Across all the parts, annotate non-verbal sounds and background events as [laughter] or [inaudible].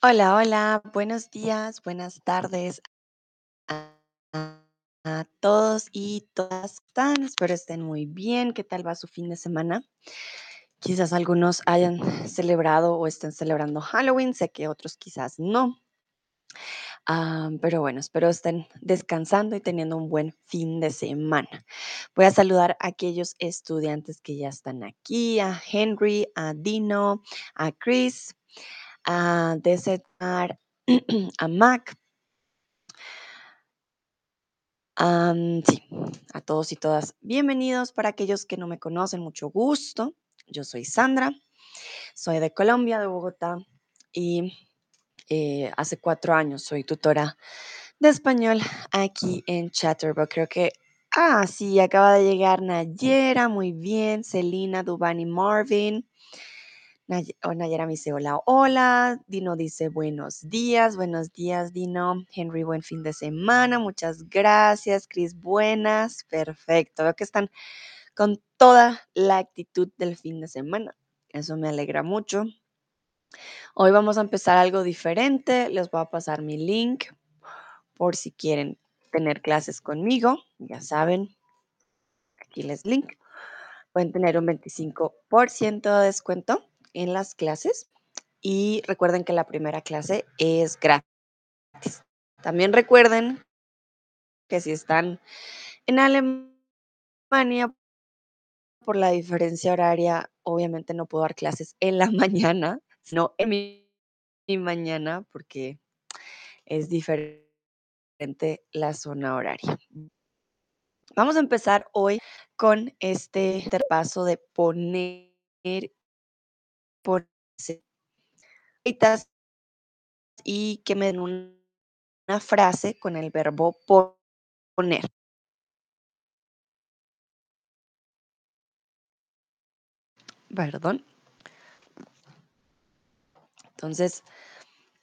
Hola, hola, buenos días, buenas tardes a, todos y todas. ¿Cómo están? Espero estén muy bien. ¿Qué tal va su fin de semana? Quizás algunos hayan celebrado o estén celebrando Halloween, sé que otros quizás no. Ah, pero bueno, espero estén descansando y teniendo un buen fin de semana. Voy a saludar a aquellos estudiantes que ya están aquí, a Henry, a Dino, a Chris, a Desetar, [clears throat] a Mac. Sí, a todos y todas, bienvenidos. Para aquellos que no me conocen, mucho gusto. Yo soy Sandra, soy de Colombia, de Bogotá, y eh, hace cuatro años soy tutora de español aquí en Chatterbox. Creo que, ah, sí, acaba de llegar Nayera, muy bien, Celina, Dubani, Marvin. Nay- Nayera me dice hola, hola. Dino dice buenos días, buenos días, Dino. Henry, buen fin de semana, muchas gracias. Chris, buenas, perfecto. Veo que están con toda la actitud del fin de semana. Eso me alegra mucho. Hoy vamos a empezar algo diferente. Les voy a pasar mi link por si quieren tener clases conmigo. Ya saben, aquí les link. Pueden tener un 25% de descuento en las clases. Y recuerden que la primera clase es gratis. También recuerden que si están en Alemania, por la diferencia horaria, obviamente no puedo dar clases en la [laughs] mañana, sino en mi, mañana, porque es diferente la zona horaria. Vamos a empezar hoy con este paso de poner, ponerse y que me den un- una frase con el verbo po- poner. Perdón. Entonces,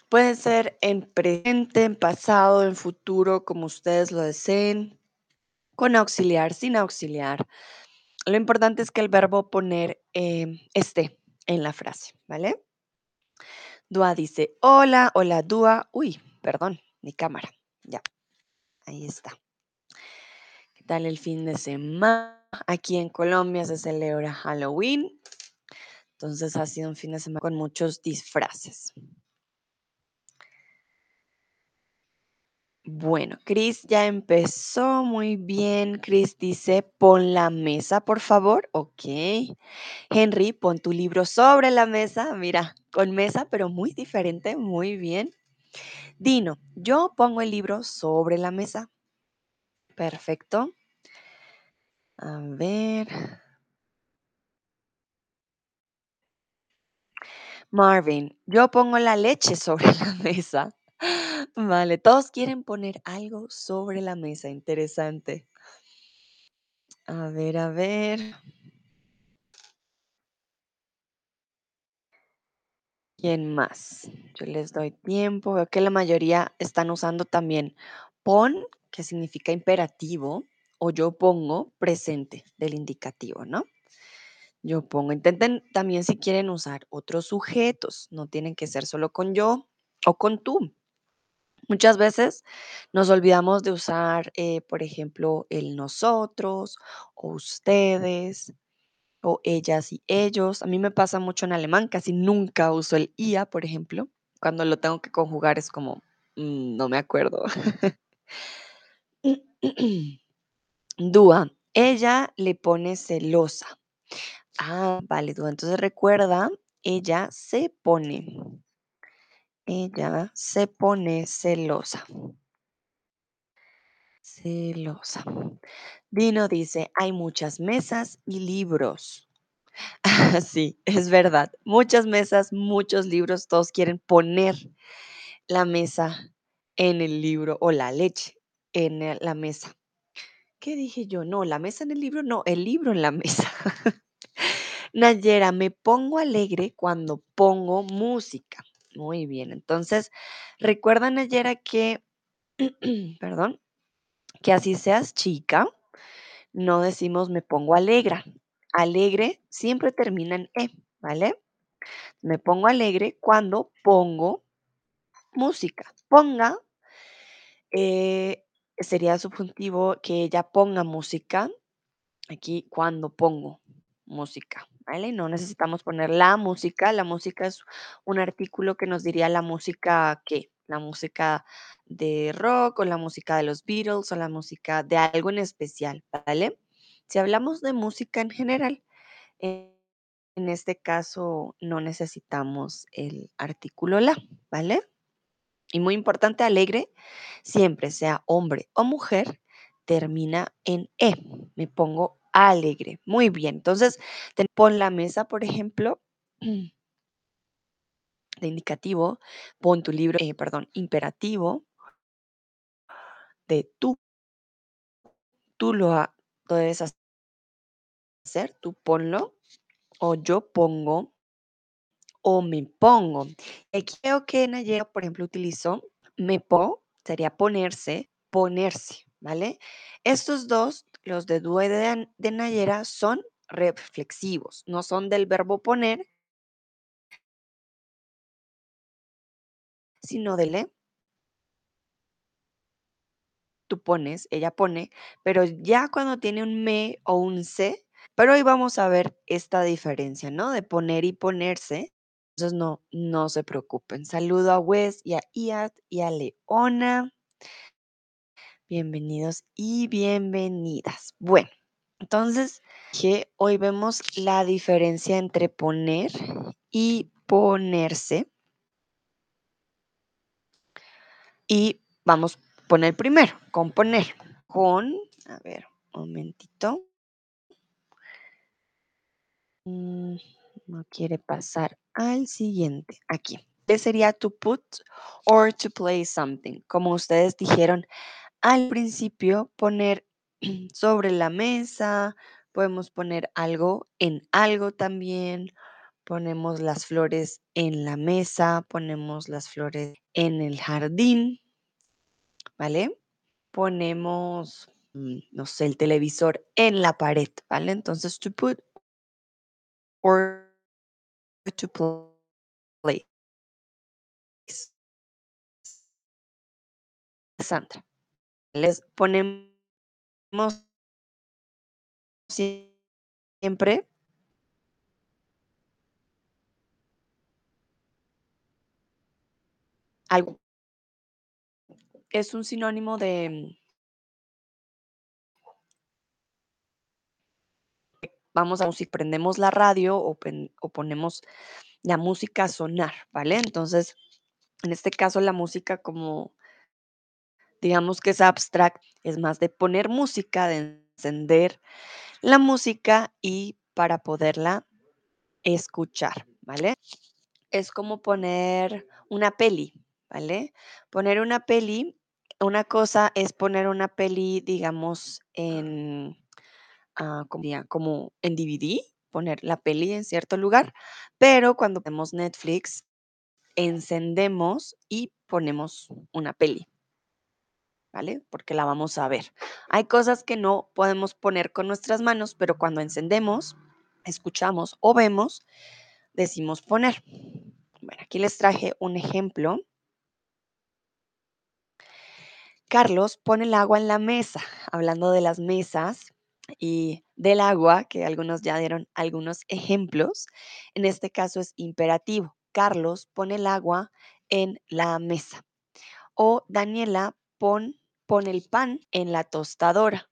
puede ser en presente, en pasado, en futuro, como ustedes lo deseen, con auxiliar, sin auxiliar. Lo importante es que el verbo poner em, esté en la frase, ¿vale? Dua dice, hola, hola Dua. Uy, perdón, mi cámara. Ya, ahí está. ¿Qué tal el fin de semana? Aquí en Colombia se celebra Halloween. Entonces ha sido un fin de semana con muchos disfraces. Bueno, Chris ya empezó muy bien. Chris dice, pon la mesa, por favor. Ok. Henry, pon tu libro sobre la mesa. Mira, con mesa, pero muy diferente. Muy bien. Dino, yo pongo el libro sobre la mesa. Perfecto. A ver. Marvin, yo pongo la leche sobre [laughs] la mesa. Vale, todos quieren poner algo sobre la mesa. Interesante. A ver, a ver. ¿Quién más? Yo les doy tiempo. Veo que la mayoría están usando también pon, que significa imperativo, o yo pongo presente del indicativo, ¿no? Yo pongo. Intenten también si quieren usar otros sujetos. No tienen que ser solo con yo o con tú. Muchas veces nos olvidamos de usar, eh, por ejemplo, el nosotros o ustedes o ellas y ellos. A mí me pasa mucho en alemán, casi nunca uso el ia, por ejemplo. Cuando lo tengo que conjugar es como, mm, no me acuerdo. [laughs] Dúa, ella le pone celosa. Ah, vale, Dúa. Entonces recuerda, ella se pone, ella se pone celosa. Celosa. Dino dice, hay muchas mesas y libros. [laughs] Sí, es verdad. Muchas mesas, muchos libros, todos quieren poner la mesa en el libro o la leche en la mesa. ¿Qué dije yo? No, la mesa en el libro, no, el libro en la [laughs] mesa. Nayera, me pongo alegre cuando pongo música. Muy bien, entonces recuerda, Nayera, que, [clears throat] perdón, que así seas chica, no decimos me pongo alegre. Alegre siempre termina en E, ¿vale? Me pongo alegre cuando pongo música. Ponga eh, sería subjuntivo que ella ponga música. Aquí cuando pongo música, ¿vale? No necesitamos poner la música. La música es un artículo que nos diría la música ¿qué? La música de rock o la música de los Beatles o la música de algo en especial, ¿vale? Si hablamos de música en general, eh, en este caso no necesitamos el artículo la, ¿vale? Y muy importante, alegre, siempre sea hombre o mujer, termina en e. Me pongo alegre. Muy bien. Entonces, pon la mesa, por ejemplo, [clears throat] de indicativo, pon tu libro, eh, perdón, imperativo de tú. Tú lo ha- debes hacer, tú ponlo, o yo pongo, o me pongo. Aquí creo que Nayera, por ejemplo, utilizó me pongo, sería ponerse, ponerse, ¿vale? Estos dos, los de an- de Nayera, son reflexivos, no son del verbo poner, sino del le. Tú pones, ella pone, pero ya cuando tiene un me o un se, pero hoy vamos a ver esta diferencia, ¿no? De poner y ponerse. Entonces, no, no se preocupen. Saludo a Wes y a Iat y a Leona. Bienvenidos y bienvenidas. Bueno, entonces, que hoy vemos la diferencia entre poner y ponerse. Y vamos a poner primero, con poner. Con, a ver, un momentito. Mm, No quiere pasar al siguiente. Aquí. ¿Qué sería to put or to play something? Como ustedes dijeron al principio, poner [clears throat] sobre la mesa, podemos poner algo en algo también, ponemos las flores en la mesa, ponemos las flores en el jardín, ¿vale? Ponemos, mm, no sé, el televisor en la pared, ¿vale? Entonces, to put or to place. Sandra, les ponemos siempre algo. Es un sinónimo de vamos a si prendemos la radio o, o ponemos la música a sonar, ¿vale? Entonces, en este caso, la música como, digamos que es abstract, es más de poner música, de encender la música y para poderla escuchar, ¿vale? Es como poner una peli, ¿vale? Poner una peli, una cosa es poner una peli, digamos, en ah, como como en DVD, poner la peli en cierto lugar, pero cuando tenemos Netflix, encendemos y ponemos una peli, ¿vale? Porque la vamos a ver. Hay cosas que no podemos poner con nuestras manos, pero cuando encendemos, escuchamos o vemos, decimos poner. Bueno, aquí les traje un ejemplo. Carlos pone el agua en la mesa, hablando de las mesas y del agua, que algunos ya dieron algunos ejemplos. En este caso es imperativo. Carlos pone el agua en la mesa. O Daniela pon, pone el pan en la tostadora.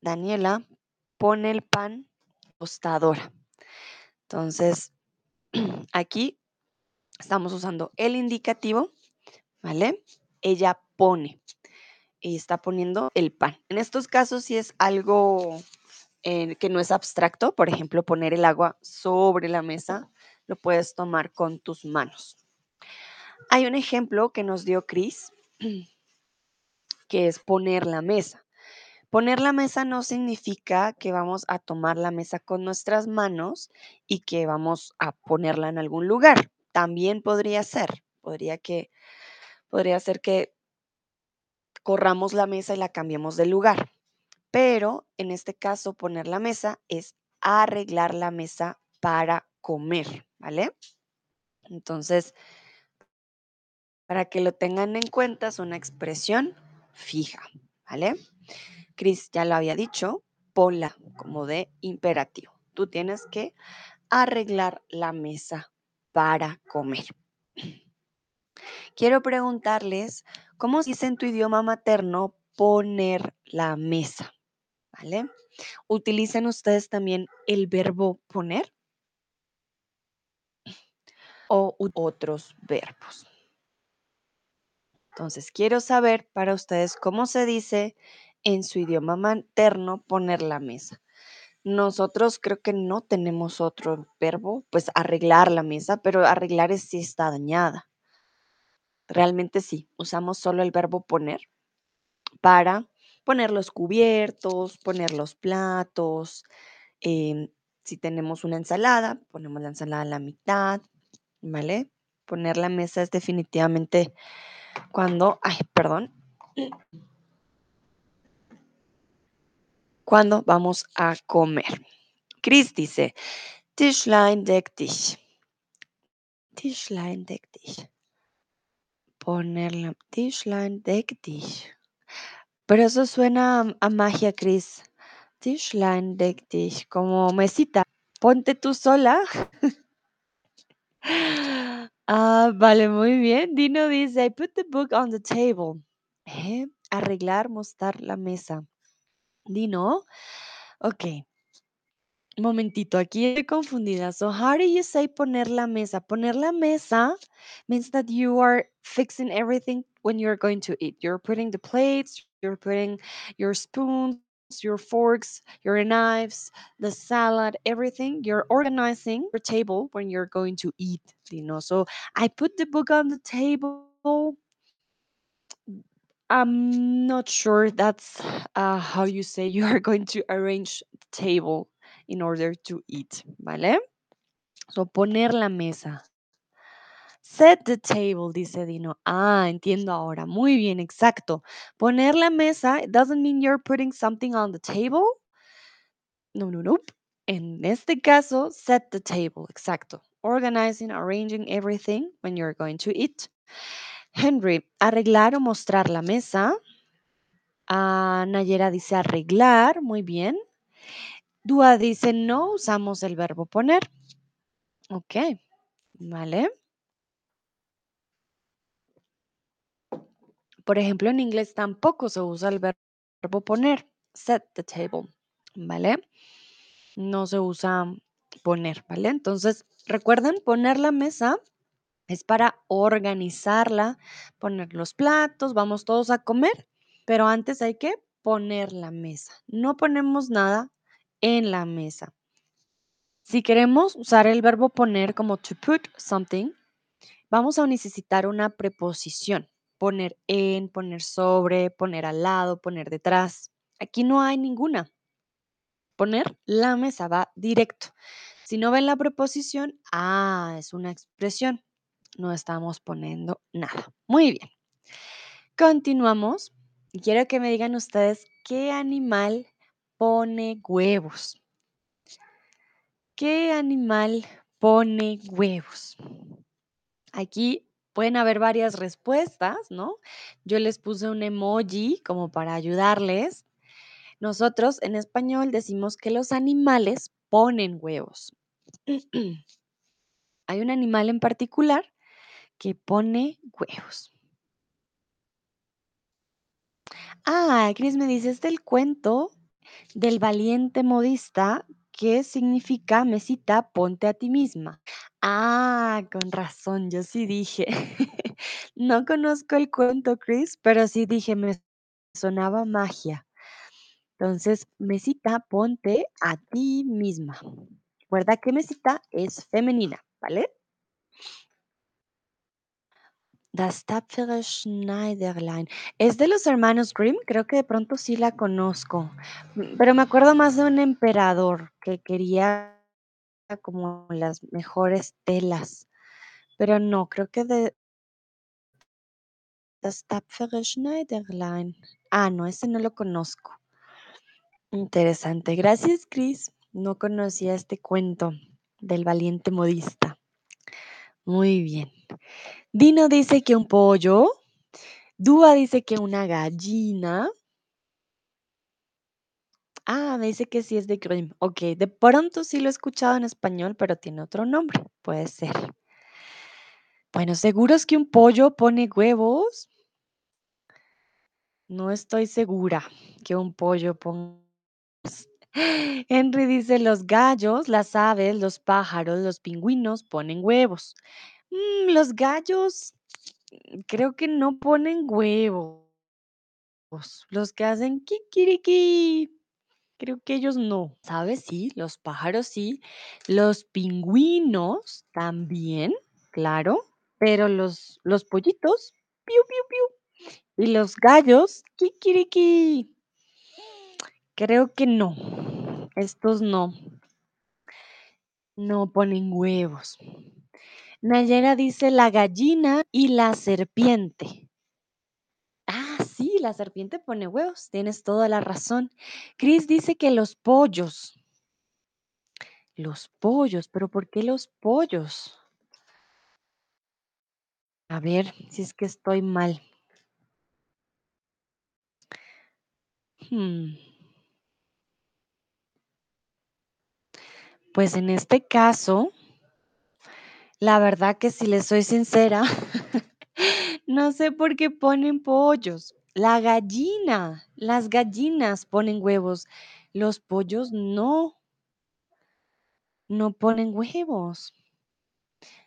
Daniela pone el pan tostadora. Entonces, [clears throat] aquí estamos usando el indicativo, ¿vale? Ella pone. y está poniendo el pan. En estos casos, si es algo eh, que no es abstracto, por ejemplo, poner el agua sobre la mesa, lo puedes tomar con tus manos. Hay un ejemplo que nos dio Chris, [clears throat] que es poner la mesa. Poner la mesa no significa que vamos a tomar la mesa con nuestras manos y que vamos a ponerla en algún lugar. También podría ser, podría que podría ser que corramos la mesa y la cambiemos de lugar. Pero en este caso, poner la mesa es arreglar la mesa para comer, ¿vale? Entonces, Para que lo tengan en cuenta, es una expresión fija, ¿vale? Chris ya lo había dicho, pola como de imperativo. Tú tienes que arreglar la mesa para comer. Quiero preguntarles, ¿cómo se dice en tu idioma materno poner la mesa? ¿Vale? ¿Utilizan ustedes también el verbo poner o otros verbos? Entonces, quiero saber para ustedes cómo se dice en su idioma materno poner la mesa. Nosotros creo que no tenemos otro verbo, pues arreglar la mesa, pero arreglar es si está dañada. Realmente sí, usamos solo el verbo poner para poner los cubiertos, poner los platos. em, si tenemos una ensalada, ponemos la ensalada a la mitad, ¿vale? Poner la mesa es definitivamente cuando, ay, perdón, cuando vamos a comer. Chris dice, Tischlein deck dich. Tischlein deck dich. Ponerla, Tischlein deck dich. Pero eso suena a, magia, Chris. Tischlein deck dich, como mesita. Ponte tú sola. [laughs] Ah, vale, muy bien. Dino dice, I put the book on the table. ¿Eh? Arreglar, mostrar la mesa. Dino, ok. Momentito, aquí estoy confundida. So, how do you say poner la mesa? Poner la mesa means that you are fixing everything when you're going to eat. You're putting the plates, you're putting your spoons, your forks, your knives, the salad, everything. You're organizing your table when you're going to eat, you know. So, I put the book on the table. I'm not sure that's uh, how you say you are going to arrange the table in order to eat, ¿vale? So, poner la mesa. Set the table, dice Dino. Ah, entiendo ahora. Muy bien, exacto. Poner la mesa it doesn't mean you're putting something on the table. No, no, no. En este caso, set the table, exacto. Organizing, arranging everything when you're going to eat. Henry, arreglar o mostrar la mesa. Ah, Nayera dice arreglar, muy bien. Dúa dice no usamos el verbo poner. Ok, vale. Por ejemplo, en inglés tampoco se usa el verbo poner. Set the table, ¿vale? No se usa poner, ¿vale? Entonces, recuerden, poner la mesa es para organizarla, poner los platos, vamos todos a comer, pero antes hay que poner la mesa. No ponemos nada en la mesa. Si queremos usar el verbo poner como to put something, vamos a necesitar una preposición. Poner en, poner sobre, poner al lado, poner detrás. Aquí no hay ninguna. Poner la mesa va directo. Si no ven la preposición, ah, es una expresión. No estamos poniendo nada. Muy bien. Continuamos. Quiero que me digan ustedes qué animal pone huevos. ¿Qué animal pone huevos? Aquí pueden haber varias respuestas, ¿no? Yo les puse un emoji como para ayudarles. Nosotros en español decimos que los animales ponen huevos. [clears throat] Hay un animal en particular que pone huevos. Ah, Cris me dice, es del cuento del valiente modista ¿Qué significa mesita? Ponte a ti misma. Ah, con razón, yo sí dije. [laughs] No conozco el cuento, Chris, pero sí dije, me sonaba magia. Entonces, mesita, ponte a ti misma. Recuerda que mesita es femenina, ¿vale? Das tapfere Schneiderlein. Es de los hermanos Grimm, creo que de pronto sí la conozco, mm, pero me acuerdo más de un emperador que quería como las mejores telas, pero no, creo que de Das tapfere Schneiderlein. Ah, no, ese no lo conozco. Interesante. Gracias, Chris. No conocía este cuento del valiente modista. Muy bien. Dino dice que un pollo. Dúa dice que una gallina. Ah, me dice que sí es de Grimm. Ok, de pronto sí lo he escuchado en español, pero tiene otro nombre. Puede ser. Bueno, ¿seguro es que un pollo pone huevos? No estoy segura que un pollo ponga. Henry dice, los gallos, las aves, los pájaros, los pingüinos ponen huevos. Mm, los gallos mm, creo que no ponen huevos. Los que hacen kikiriki. Creo que ellos no, ¿sabes? Sí, los pájaros sí. Los pingüinos también, claro. Pero los, los pollitos, piu, piu, piu. Y los gallos, kikiriki. Creo que no. Estos no. No ponen huevos. Nayera dice la gallina y la serpiente. Ah, sí, la serpiente pone huevos. Tienes toda la razón. Chris dice que los pollos. Los pollos, pero ¿por qué los pollos? A ver si es que estoy mal. Hmm, Pues en este caso, la verdad que si les soy sincera, [laughs] no sé por qué ponen pollos. La gallina, las gallinas ponen huevos. Los pollos no, no ponen huevos.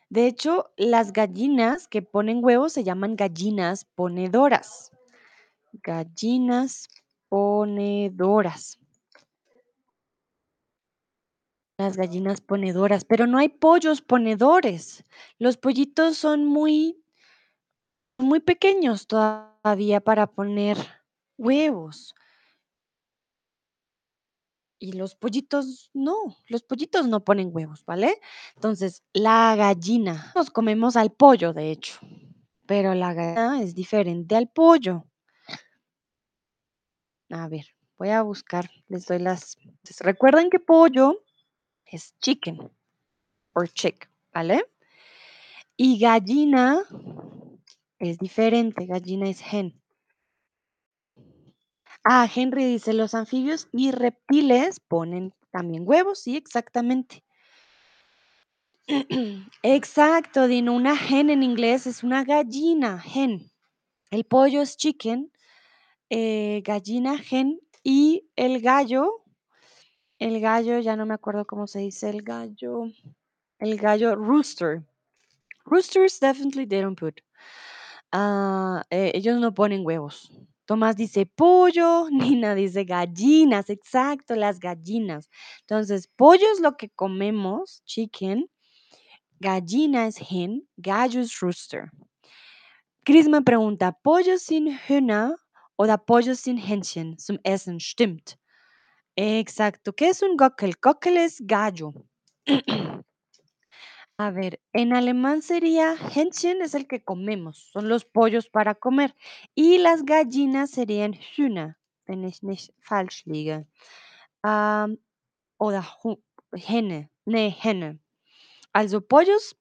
De hecho, las gallinas que ponen huevos se llaman gallinas ponedoras. Gallinas ponedoras. Las gallinas ponedoras, pero no hay pollos ponedores. Los pollitos son muy, muy pequeños todavía para poner huevos. Y los pollitos no, los pollitos no ponen huevos, ¿vale? Entonces, la gallina, nos comemos al pollo, de hecho, pero la gallina es diferente al pollo. A ver, voy a buscar, les doy las... Recuerden que pollo es chicken or chick, ¿vale? Y gallina es diferente, gallina es hen. Ah, Henry dice, los anfibios y reptiles ponen también huevos, sí, exactamente. [clears throat] Exacto, Dino, una hen en inglés es una gallina, hen. El pollo es chicken, eh, gallina, hen, y el gallo, el gallo, ya no me acuerdo cómo se dice el gallo, el gallo rooster. Roosters definitely they don't put. Ah, eh, ellos no ponen huevos. Tomás dice pollo, [laughs] Nina dice gallinas, exacto, las gallinas. Entonces, pollo es lo que comemos, chicken, gallina es hen, gallo es rooster. Chris me pregunta, ¿pollo sin Hühner oder Pollo sin Hähnchen zum Essen? Stimmt. Exacto. ¿Qué es un Gockel? Gockel es gallo. A ver, en alemán sería Hähnchen es el que comemos, son los pollos para comer. Y las gallinas serían Hühner, wenn ich nicht falsch liege. Oder Henne, nee, Henne. Also pollos,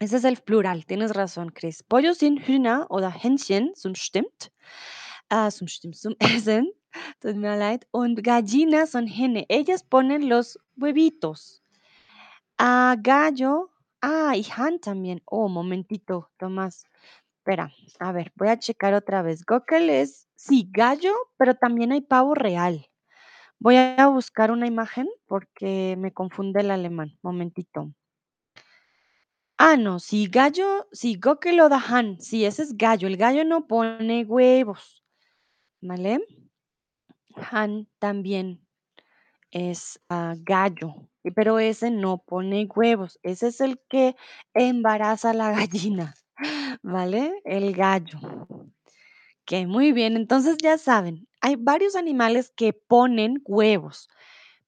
ese es el plural, tienes razón, Chris. Pollos sind Hühner oder Hähnchen, zum stimmt. Ah, zum stimmt, zum Essen. [laughs] Und gallinas son Henne, ellas ponen los huevitos. Ah, gallo. Ah, y Han también. Oh, momentito, Tomás. Espera, a ver, voy a checar otra vez. Gockel es, sí, gallo, pero también hay pavo real. Voy a buscar una imagen porque me confunde el alemán. Momentito. Ah, no, sí, gallo, sí, Gockel o da Han. Sí, ese es gallo. El gallo no pone huevos. ¿Vale? Han también es ah, gallo, pero ese no pone huevos, ese es el que embaraza a la [laughs] gallina, ¿vale? El gallo. Que muy bien, entonces ya saben, hay varios animales que ponen huevos.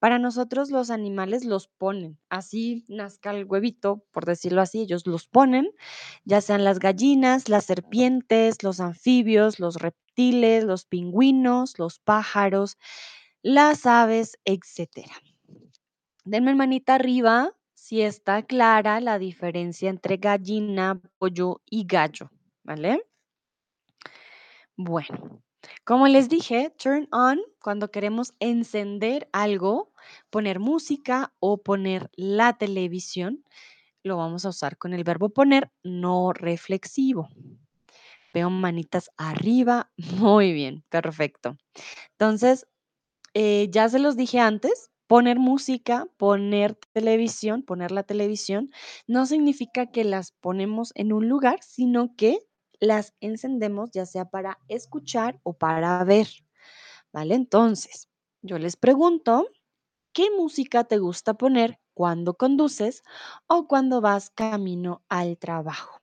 Para nosotros los animales los ponen, así nazca el huevito, por decirlo así, ellos los ponen, ya sean las gallinas, las serpientes, los anfibios, los reptiles, los pingüinos, los pájaros, las aves, etcétera. Denme manita arriba si está clara la diferencia entre gallina, pollo y gallo, ¿vale? Bueno, como les dije, turn on cuando queremos encender algo, poner música o poner la televisión, lo vamos a usar con el verbo poner no reflexivo. Veo manitas arriba. [laughs] Muy bien, perfecto. Entonces, eh, ya se los dije antes, poner música, poner televisión, poner la televisión, no significa que las ponemos en un lugar, sino que las encendemos ya sea para escuchar o para ver, ¿vale? Entonces, yo les pregunto, ¿qué música te gusta poner cuando conduces o cuando vas camino al trabajo?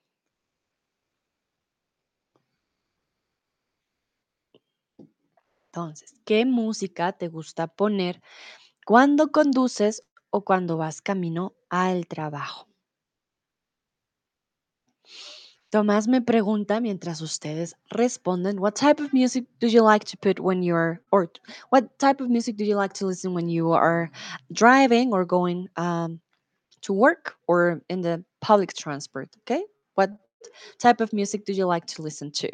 Entonces, ¿qué música te gusta poner cuando conduces o cuando vas camino al trabajo? Tomás me pregunta mientras ustedes responden, what type of music do you like to put when you're, or what type of music do you like to listen when you are driving or going um, to work or in the public transport? Okay. What type of music do you like to listen to?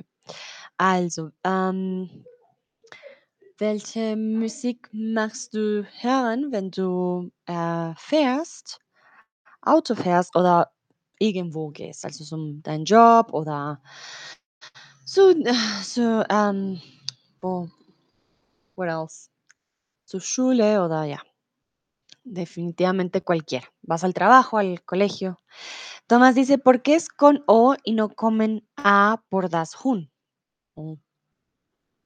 Also, ähm, welche Musik machst du hören, wenn du äh, fährst, Auto fährst oder irgendwo gehst? Also so dein Job oder So, [sighs] so, ähm, what else? Su Schule oder ja, definitivamente cualquiera. Vas al trabajo, al colegio. Tomás dice, ¿por qué es con O y no comen A por das Hun?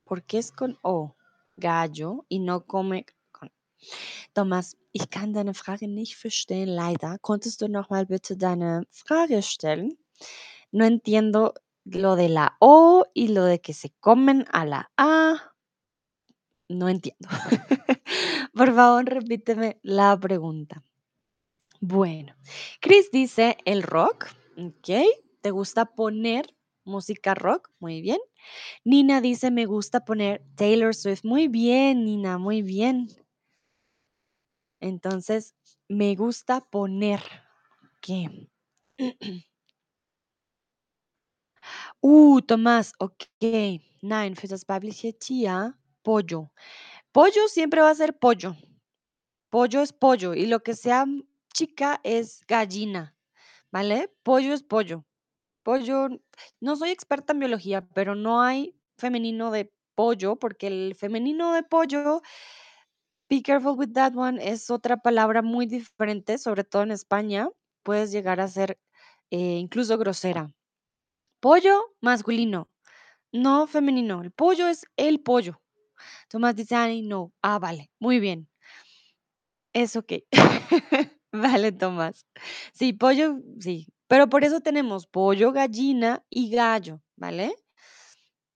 ¿Por qué es con O? Gallo y no come. Tomás, ich kann deine Frage nicht verstehen, leider. Konntest du noch mal bitte deine Frage stellen? No entiendo lo de la O y lo de que se comen a la A. No entiendo. [laughs] Por favor, repíteme la pregunta. Bueno, Chris dice el rock, ¿ok? ¿Te gusta poner música rock? Muy bien. Nina dice me gusta poner Taylor Swift. Muy bien, Nina, muy bien. Entonces, me gusta poner, ¿qué? [clears throat] Uh, Tomás, ok. Nein, für das weibliche pollo. Pollo siempre va a ser pollo. Pollo es pollo y lo que sea chica es gallina, ¿vale? Pollo es pollo. Pollo, no soy experta en biología, pero no hay femenino de pollo porque el femenino de pollo, be careful with that one, es otra palabra muy diferente, sobre todo en España, puedes llegar a ser eh, incluso grosera. Pollo masculino, no femenino. El pollo es el pollo. Tomás dice, ay, no. Ah, vale, muy bien. Es okey. [laughs] Vale, Tomás. Sí, pollo, sí, pero por eso tenemos pollo, gallina y gallo, ¿vale?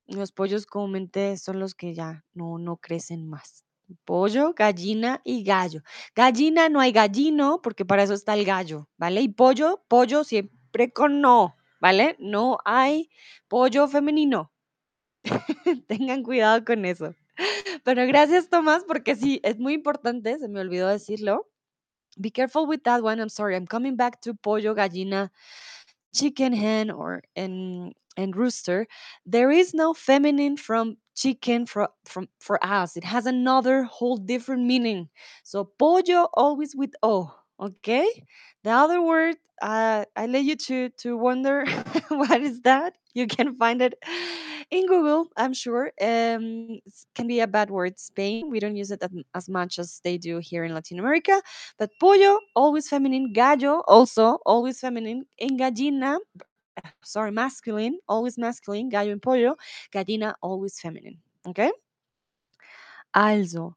Los pollos comúnmente son los que ya no no crecen más. Pollo, gallina y gallo. Gallina no hay gallino, porque para eso está el gallo, ¿vale? Y pollo, pollo siempre con no, ¿vale? No hay pollo femenino. [laughs] Tengan cuidado con eso. Pero gracias, Tomás, porque sí, es muy importante, se me olvidó decirlo. Be careful with that one. I'm sorry. I'm coming back to pollo, gallina, chicken, hen, or and and rooster. There is no feminine from chicken for from for us. It has another whole different meaning. So pollo always with o. Okay. The other word, uh, I let you to to wonder [laughs] what is that. You can find it in Google. I'm sure. Um, can be a bad word. Spain. We don't use it as much as they do here in Latin America but pollo, always feminine. Gallo, also always feminine. En gallina, sorry, masculine, always masculine. Gallo and pollo. Gallina, always feminine. Okay? Also,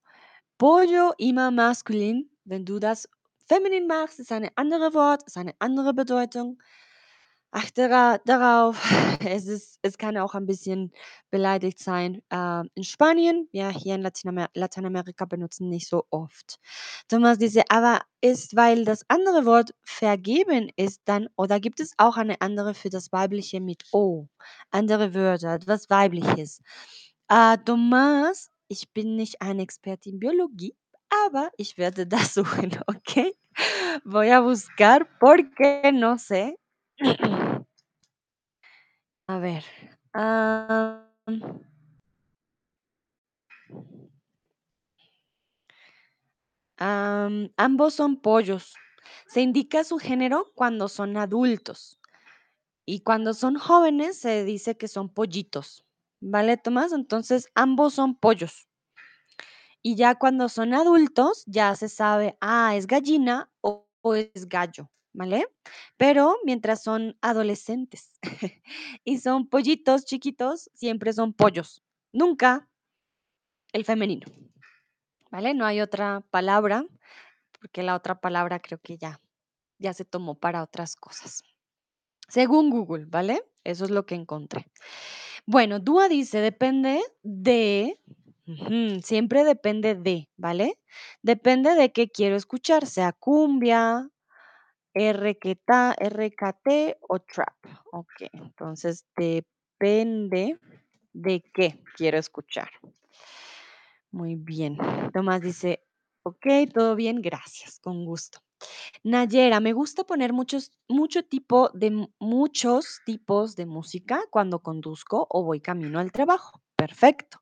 pollo immer maskulin. Wenn du das feminin machst, ist eine andere Wort, ist eine andere Bedeutung. Achte dara darauf. [sighs] Es ist es kann auch ein bisschen beleidigt sein. Ähm, in Spanien, ja, hier in Latinamer Lateinamerika benutzen nicht so oft. Thomas dice, aber ist, weil das andere Wort vergeben ist, dann oder gibt es auch eine andere für das Weibliche mit O? Andere Wörter, etwas Weibliches. Äh, Thomas, ich bin nicht eine Expertin in Biologie, aber ich werde das [laughs] suchen, okay? Voy a buscar porque no sé. [clears throat] A ver, am, am, ambos son pollos. Se indica su género cuando son adultos y cuando son jóvenes se dice que son pollitos. ¿Vale, Tomás? Entonces, ambos son pollos. Y ya cuando son adultos, ya se sabe, ah, es gallina o es gallo, ¿vale? Pero mientras son adolescentes [laughs] y son pollitos chiquitos, siempre son pollos, nunca el femenino, ¿vale? No hay otra palabra, porque la otra palabra creo que ya, ya se tomó para otras cosas. Según Google, ¿vale? Eso es lo que encontré. Bueno, Dúa dice, depende de, siempre depende de, ¿vale? Depende de qué quiero escuchar, sea cumbia, RKT, RKT o trap. Ok, entonces depende de qué quiero escuchar. Muy bien. Tomás dice, ok, todo bien, gracias, con gusto. Nayera, me gusta poner muchos, mucho tipo de, mu- muchos tipos de música cuando conduzco o voy camino al trabajo. Perfecto.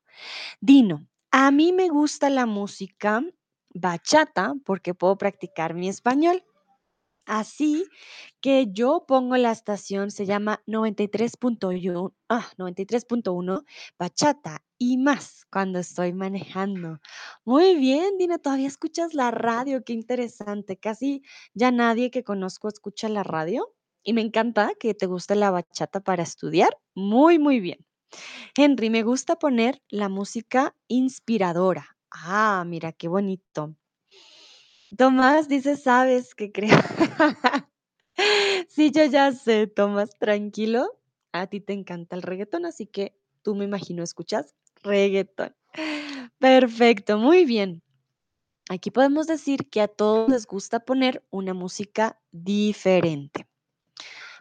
Dino, a mí me gusta la música bachata porque puedo practicar mi español. Así que yo pongo la estación, se llama 93.1, ah, 93.1 bachata y más cuando estoy manejando. Muy bien, Dina, todavía escuchas la radio, qué interesante. Casi ya nadie que conozco escucha la radio y me encanta que te guste la bachata para estudiar. Muy, muy bien. Henry, me gusta poner la música inspiradora. Ah, mira, qué bonito. Tomás dice, sabes que creo. [laughs] Sí, yo ya sé, Tomás, tranquilo. A ti te encanta el reggaetón, así que tú me imagino escuchas reggaetón. Perfecto, muy bien. Aquí podemos decir que a todos les gusta poner una música diferente.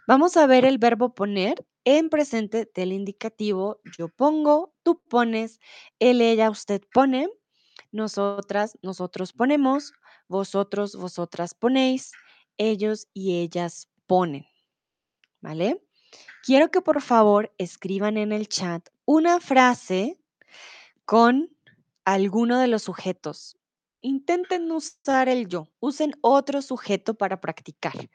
Vamos a ver el verbo poner en presente del indicativo. Yo pongo, tú pones, él, ella, usted pone, nosotras, nosotros ponemos, vosotros, vosotras ponéis, ellos y ellas ponen, ¿vale? Quiero que por favor escriban en el chat una frase con alguno de los sujetos. Intenten usar el yo, usen otro sujeto para practicar.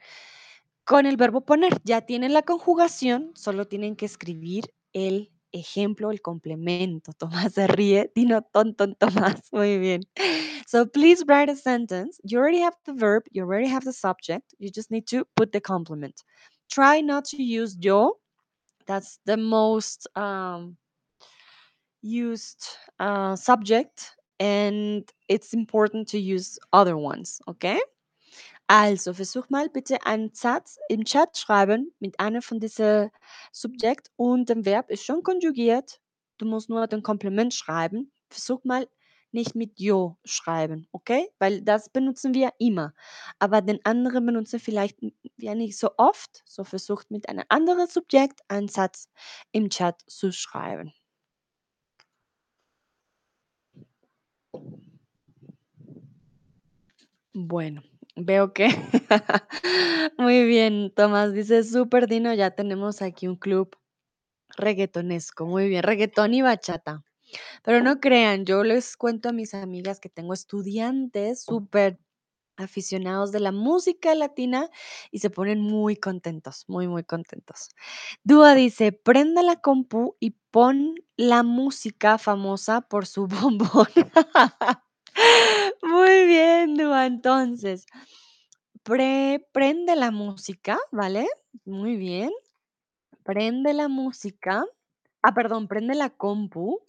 Con el verbo poner, ya tienen la conjugación, solo tienen que escribir el ejemplo, el complemento. [laughs] Tomás se ríe, Dino tonto, Tomás, [laughs] muy bien. So please write a sentence. You already have the verb, you already have the subject, you just need to put the complement. Try not to use yo, that's the most um, used uh, subject, and it's important to use other ones, okay? Also, versuch mal bitte einen Satz im Chat schreiben mit einer von diesen Subjekt und dem Verb ist schon konjugiert. Du musst nur den Komplement schreiben. Versuch mal nicht mit "jo" schreiben, okay? Weil das benutzen wir immer. Aber den anderen benutzen vielleicht ja nicht so oft. So versucht mit einem anderen Subjekt einen Satz im Chat zu schreiben. Bueno, veo que [laughs] muy bien, Tomás dice: "Súper, Dino, ya tenemos aquí un club reguetonesco". Muy bien, reguetón y bachata. Pero no crean, yo les cuento a mis amigas que tengo estudiantes súper aficionados de la música latina y se ponen muy contentos, muy, muy contentos. Dúa dice: "Prende la compu y pon la música famosa por su [laughs] bombón". Muy bien, Dúa, entonces, pre prende la música, ¿vale? Muy bien. Prende la música. Ah, perdón, prende la compu,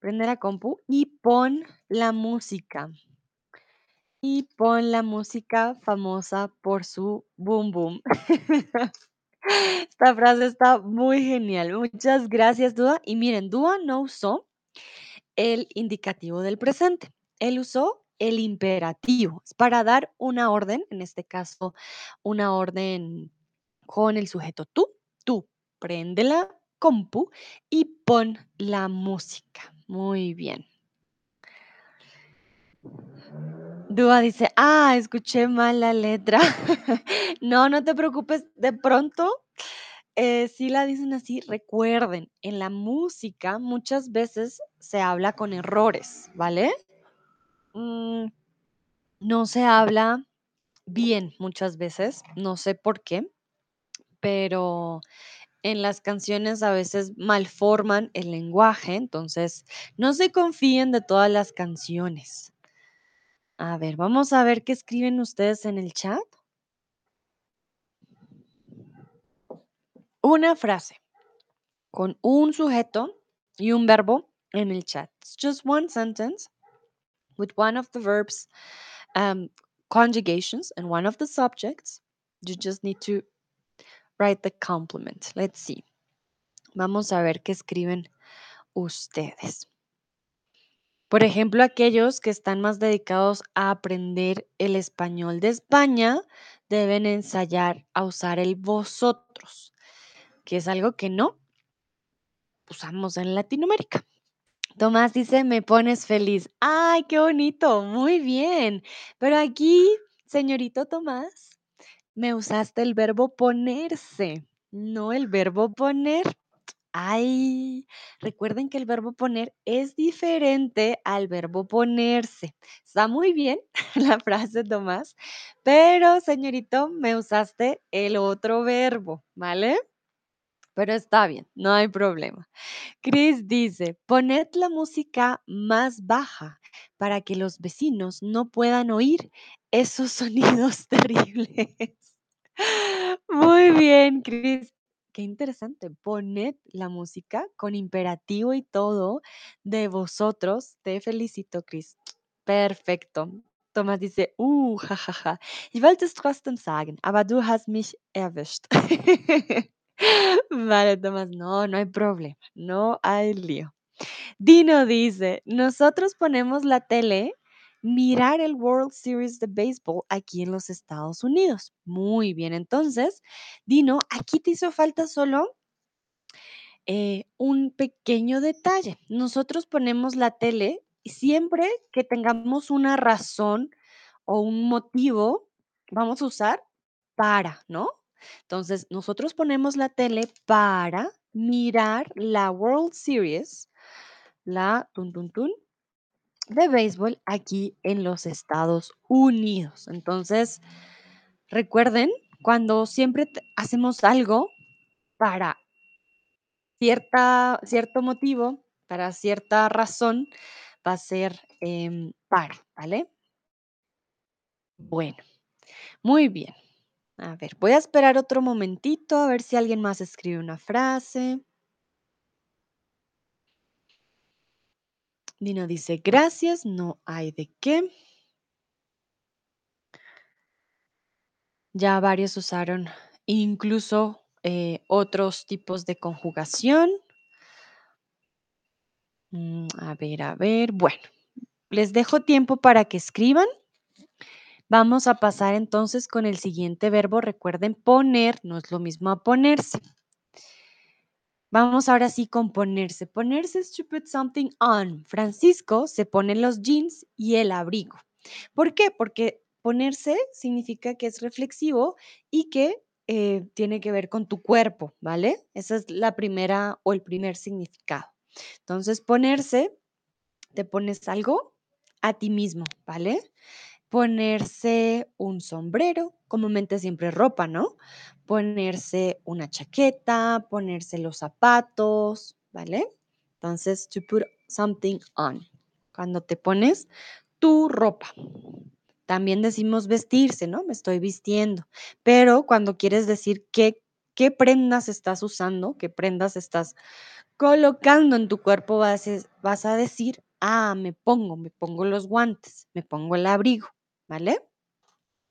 prende la compu y pon la música. Y pon la música famosa por su boom boom. [laughs] Esta frase está muy genial. Muchas gracias, Dúa. Y miren, Dúa no usó el indicativo del presente. Él usó el imperativo Es para dar una orden, en este caso, una orden con el sujeto tú. Tú, prende la compu y pon la música. Muy bien. Dúa dice: "Ah, escuché mal la letra". [laughs] No, no te preocupes, de pronto, eh, sí la dicen así. Recuerden, en la música muchas veces se habla con errores, ¿vale? Mm, no se habla bien muchas veces, no sé por qué, pero en las canciones a veces malforman el lenguaje, entonces no se confíen de todas las canciones. A ver, vamos a ver qué escriben ustedes en el chat. Una frase con un sujeto y un verbo en el chat. It's just one sentence with one of the verbs, um, conjugations, and one of the subjects. You just need to write the complement. Let's see. Vamos a ver qué escriben ustedes. Por ejemplo, aquellos que están más dedicados a aprender el español de España deben ensayar a usar el vosotros, que es algo que no usamos en Latinoamérica. Tomás dice, me pones feliz. Ay, qué bonito, muy bien. Pero aquí, señorito Tomás, me usaste el verbo ponerse, no el verbo poner. Ay, recuerden que el verbo poner es diferente al verbo ponerse. Está muy bien [laughs] la frase, Tomás, pero señorito, me usaste el otro verbo, ¿vale? Pero está bien, no hay problema. Chris dice, poned la música más baja para que los vecinos no puedan oír esos [laughs] sonidos terribles. Muy bien, Chris. Qué interesante. Poned la música con imperativo y todo de vosotros. Te felicito, Chris. Perfecto. Tomás dice, uh, jajaja. Ich wollte es trotzdem sagen, aber du hast mich erwischt. [laughs] Vale, Tomás, no, no hay problema, no hay lío. Dino dice, nosotros ponemos la tele, mirar el World Series de béisbol aquí en los Estados Unidos. Muy bien, entonces, Dino, aquí te hizo falta solo eh, un pequeño detalle. Nosotros ponemos la tele siempre que tengamos una razón o un motivo, vamos a usar para, ¿no? Entonces, nosotros ponemos la tele para mirar la World Series, la tun, de béisbol aquí en los Estados Unidos. Entonces, recuerden, cuando siempre hacemos algo para cierta, cierto motivo, para cierta razón, va a ser em, para, ¿vale? Bueno, muy bien. A ver, voy a esperar otro momentito a ver si alguien más escribe una frase. Dino dice, gracias, no hay de qué. Ya varios usaron incluso eh, otros tipos de conjugación. Mm, a ver, a ver. Bueno, les dejo tiempo para que escriban. Vamos a pasar entonces con el siguiente verbo. Recuerden, poner no es lo mismo a ponerse. Vamos ahora sí con ponerse. Ponerse es to put something on. Francisco se pone los jeans y el abrigo. ¿Por qué? Porque ponerse significa que es reflexivo y que eh, tiene que ver con tu cuerpo, ¿vale? Esa es la primera o el primer significado. Entonces, ponerse, te pones algo a ti mismo, ¿vale? Ponerse un sombrero, comúnmente siempre ropa, ¿no? Ponerse una chaqueta, ponerse los zapatos, ¿vale? Entonces, to put something on. Cuando te pones tu ropa. También decimos vestirse, ¿no? Me estoy vistiendo. Pero cuando quieres decir qué, prendas estás usando, qué prendas estás colocando en tu cuerpo, vas a decir, ah, me pongo, me pongo los guantes, me pongo el abrigo, ¿vale?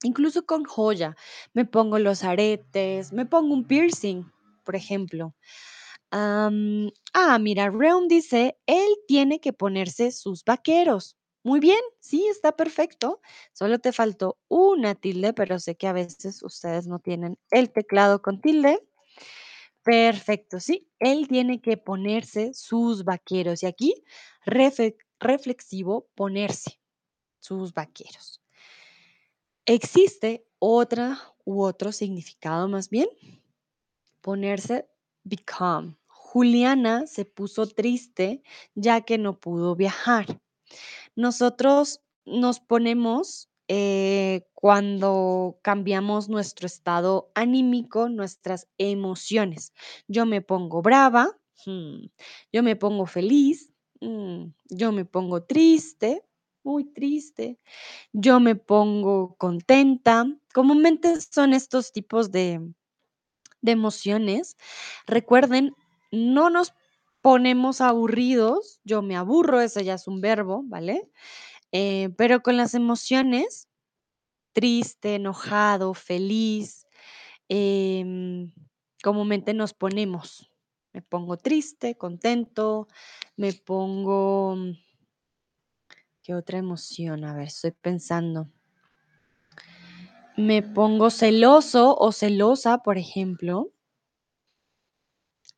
Incluso con joya, me pongo los aretes, me pongo un piercing, por ejemplo. Ah, mira, Reum dice, él tiene que ponerse sus vaqueros. Muy bien, sí, está perfecto. Solo te faltó una tilde, pero sé que a veces ustedes no tienen el teclado con tilde. Perfecto, sí, él tiene que ponerse sus vaqueros. Y aquí, reflexivo, ponerse sus vaqueros. Existe otra u otro significado más bien. Ponerse become. Juliana se puso triste ya que no pudo viajar. Nosotros nos ponemos eh, cuando cambiamos nuestro estado anímico, nuestras emociones. Yo me pongo brava, hmm, yo me pongo feliz, mm, yo me pongo triste, muy triste, yo me pongo contenta. Comúnmente son estos tipos de, emociones. Recuerden, no nos ponemos aburridos, yo me aburro, ese ya es un verbo, ¿vale? Eh, pero con las emociones, triste, enojado, feliz, em, comúnmente nos ponemos. Me pongo triste, contento, me pongo... ¿Qué otra emoción? A ver, estoy pensando. Me pongo celoso o celosa, por ejemplo.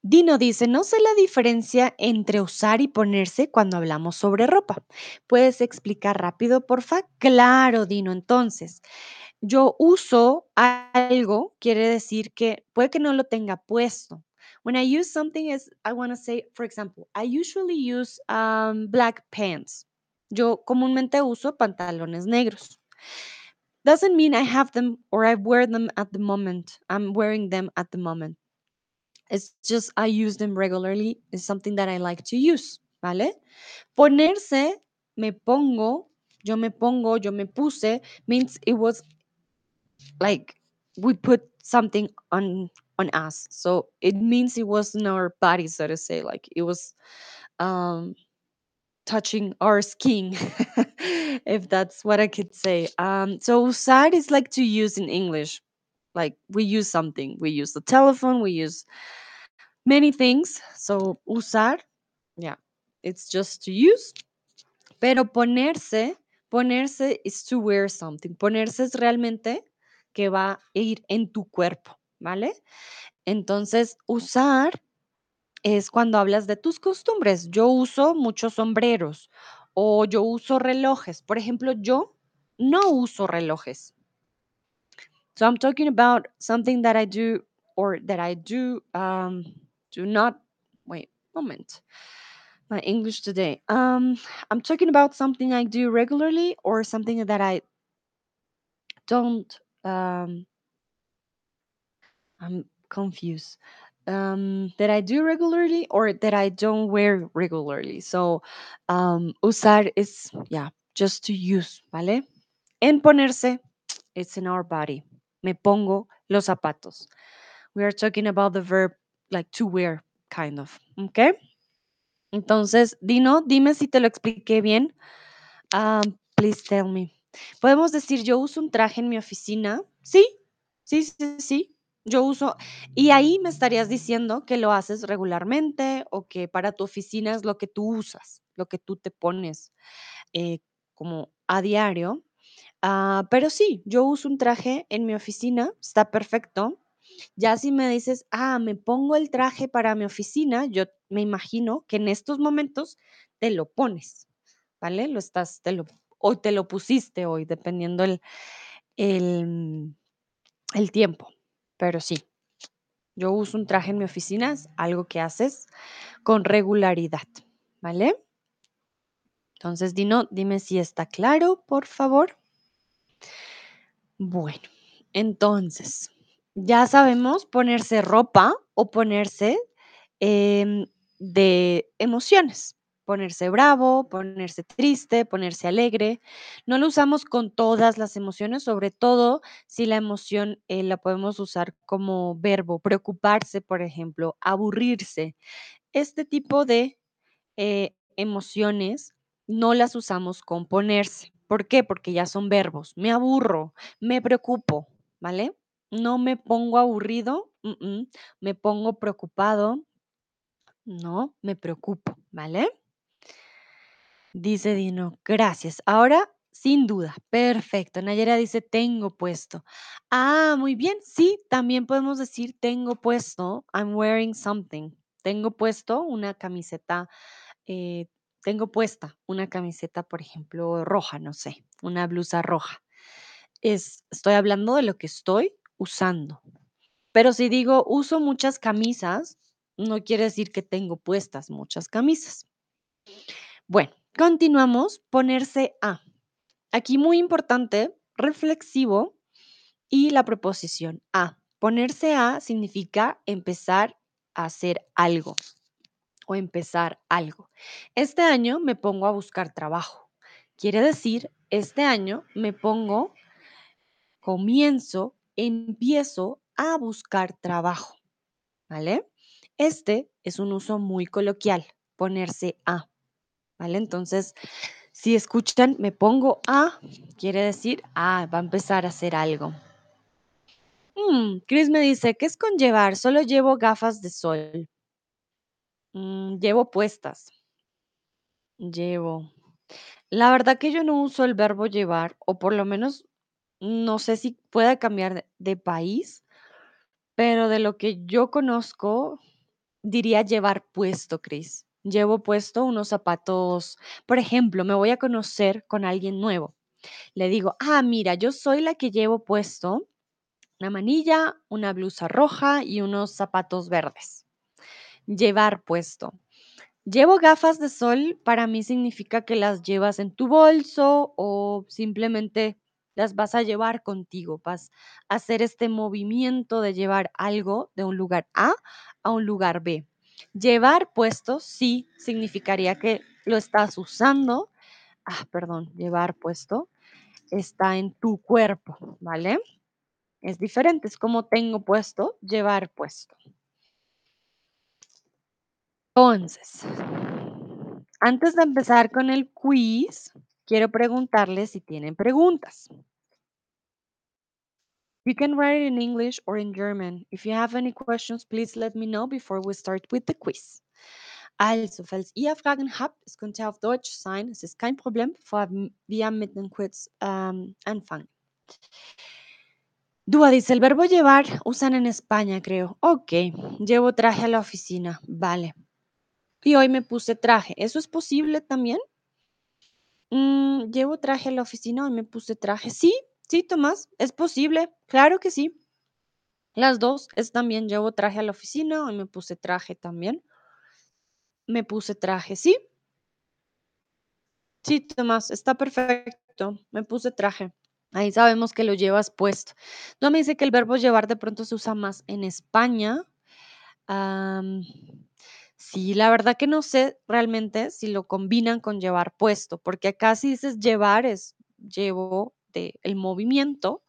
Dino dice, no sé la diferencia entre usar y ponerse cuando hablamos sobre ropa. ¿Puedes explicar rápido, porfa? Claro, Dino. Entonces, yo uso algo, quiere decir que puede que no lo tenga puesto. When I use something is, I want to say, for example, I usually use um, black pants. Yo comúnmente uso pantalones negros. Doesn't mean I have them or I wear them at the moment. I'm wearing them at the moment. It's just I use them regularly. It's something that I like to use, ¿vale? Ponerse, me pongo, yo me pongo, yo me puse, means it was like we put something on on us. So it means it was in our body, so to say. Like it was um touching our skin, [laughs] if that's what I could say. Um, so usar is like to use in English. Like we use something. We use the telephone, we use many things. So usar, yeah, it's just to use. Pero ponerse, ponerse is to wear something. Ponerse es realmente que va a ir en tu cuerpo, ¿vale? Entonces, usar es cuando hablas de tus costumbres. Yo uso muchos sombreros o yo uso relojes. Por ejemplo, yo no uso relojes. So I'm talking about something that I do or that I do um, do not wait moment my english today um i'm talking about something i do regularly or something that i don't um i'm confused um that i do regularly or that i don't wear regularly so um usar is yeah just to use vale en ponerse it's in our body me pongo los zapatos we are talking about the verb like to wear kind of okay Entonces, Dino, dime si te lo expliqué bien. Um, please tell me. Podemos decir, yo uso un traje en mi oficina. Sí, sí, sí, sí. Yo uso, y ahí me estarías diciendo que lo haces regularmente o que para tu oficina es lo que tú usas, lo que tú te pones eh, como a diario. Ah, pero sí, yo uso un traje en mi oficina, está perfecto. Ya si me dices, ah, me pongo el traje para mi oficina, yo me imagino que en estos momentos te lo pones, ¿vale? Lo estás, te lo, o te lo pusiste hoy, dependiendo el, el, el tiempo. Pero sí, yo uso un traje en mi oficina, es algo que haces con regularidad, ¿vale? Entonces, Dino, dime si está claro, por favor. Bueno, entonces, ya sabemos ponerse ropa o ponerse em, de emociones. Ponerse bravo, ponerse triste, ponerse alegre. No lo usamos con todas las emociones, sobre todo si la emoción eh, la podemos usar como verbo. Preocuparse, por ejemplo, aburrirse. Este tipo de eh, emociones no las usamos con ponerse. ¿Por qué? Porque ya son verbos. Me aburro, me preocupo, ¿vale? No me pongo aburrido, mm, mm, me pongo preocupado, no, me preocupo, ¿vale? Dice Dino, gracias. Ahora, sin duda, perfecto. Nayera dice, tengo puesto. Ah, muy bien, sí, también podemos decir, tengo puesto, I'm wearing something. Tengo puesto una camiseta eh, tengo puesta una camiseta, por ejemplo, roja, no sé, una blusa roja. es estoy hablando de lo que estoy usando. Pero si digo uso muchas camisas, no quiere decir que tengo puestas muchas camisas. Bueno, continuamos. Ponerse a. Aquí muy importante, reflexivo y la preposición a. Ponerse a significa empezar a hacer algo o empezar algo. Este año me pongo a buscar trabajo. Quiere decir, este año me pongo, comienzo, empiezo a buscar trabajo. ¿Vale? Este es un uso muy coloquial, ponerse a. Entonces, si escuchan, me pongo a, quiere decir, ah, va a empezar a hacer algo. Mm, Chris me dice, ¿qué es conllevar? Solo llevo gafas de sol. Mm, llevo puestas. Llevo. La verdad que yo no uso el verbo llevar, o por lo menos no sé si pueda cambiar de, de país, pero de lo que yo conozco, diría llevar puesto, Chris. Llevo puesto unos zapatos, por ejemplo, me voy a conocer con alguien nuevo. Le digo, ah, mira, yo soy la que llevo puesto una manilla, una blusa roja y unos zapatos verdes. Llevar puesto. Llevo gafas de sol, para mí significa que las llevas en tu bolso o simplemente las vas a llevar contigo, vas a hacer este movimiento de llevar algo de un lugar A a un lugar B. Llevar puesto sí significaría que lo estás usando. Ah, perdón, llevar puesto está en tu cuerpo, ¿vale? Es diferente, es como tengo puesto, llevar puesto. Entonces, antes de empezar con el quiz, quiero preguntarles si tienen preguntas. You can write it in English or in German. If you have any questions, please let me know before we start with the quiz. Also, falls ihr Fragen habt, es könnte auf Deutsch sein, es ist kein Problem, bevor wir mit dem Quiz ähm, anfangen. Dúa dice, el verbo llevar usan en España, creo. Ok, llevo traje a la oficina, vale. Y hoy me puse traje, ¿eso es posible también? Mm, llevo traje a la oficina, hoy me puse traje. Sí, sí, Tomás, es posible, claro que sí. Las dos es también, llevo traje a la oficina, hoy me puse traje también. Me puse traje, ¿sí? Sí, Tomás, está perfecto, me puse traje. Ahí sabemos que lo llevas puesto. No me dice que el verbo llevar de pronto se usa más en España. Sí, la verdad que no sé realmente si lo combinan con llevar puesto, porque acá si dices llevar es llevo de el movimiento,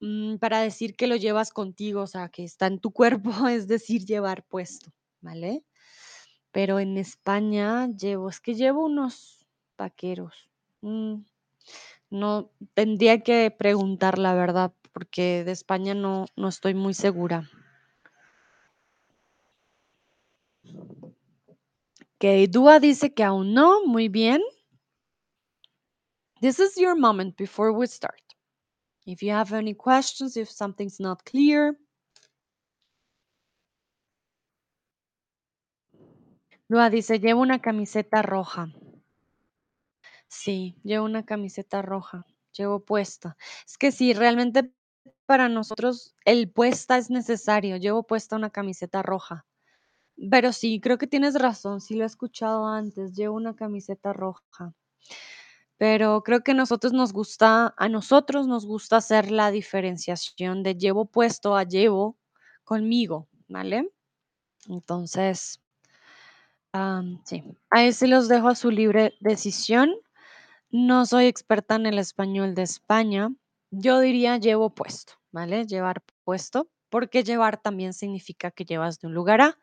mm, para decir que lo llevas contigo, o sea, que está en tu cuerpo, [laughs] es decir, llevar puesto, ¿vale? Pero en España llevo, es que llevo unos vaqueros. Mm, no, tendría que preguntar la verdad, porque de España no, no estoy muy segura. Que Dúa dice que aún no, muy bien. This is your moment before we start. If you have any questions, if something's not clear. Dúa dice, llevo una camiseta roja. Sí, llevo una camiseta roja, llevo puesta. Es que sí, realmente para nosotros el puesta es necesario. Llevo puesta una camiseta roja. Pero sí, creo que tienes razón, sí lo he escuchado antes, llevo una camiseta roja. Pero creo que nosotros nos gusta, a nosotros nos gusta hacer la diferenciación de llevo puesto a llevo conmigo, ¿vale? Entonces, sí, ahí sí los dejo a su libre decisión. No soy experta en el español de España. Yo diría llevo puesto, ¿vale? Llevar puesto, porque llevar también significa que llevas de un lugar A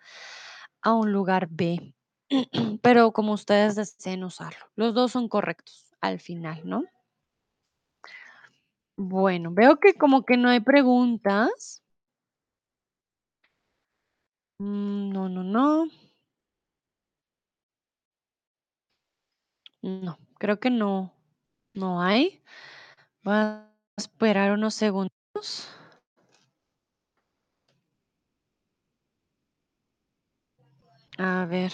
a un lugar B. [clears throat] Pero como ustedes deseen usarlo. Los dos son correctos al final, ¿no? Bueno, veo que como que no hay preguntas. Mm, no, no, no. No, creo que no, no hay. Voy a esperar unos segundos. A ver.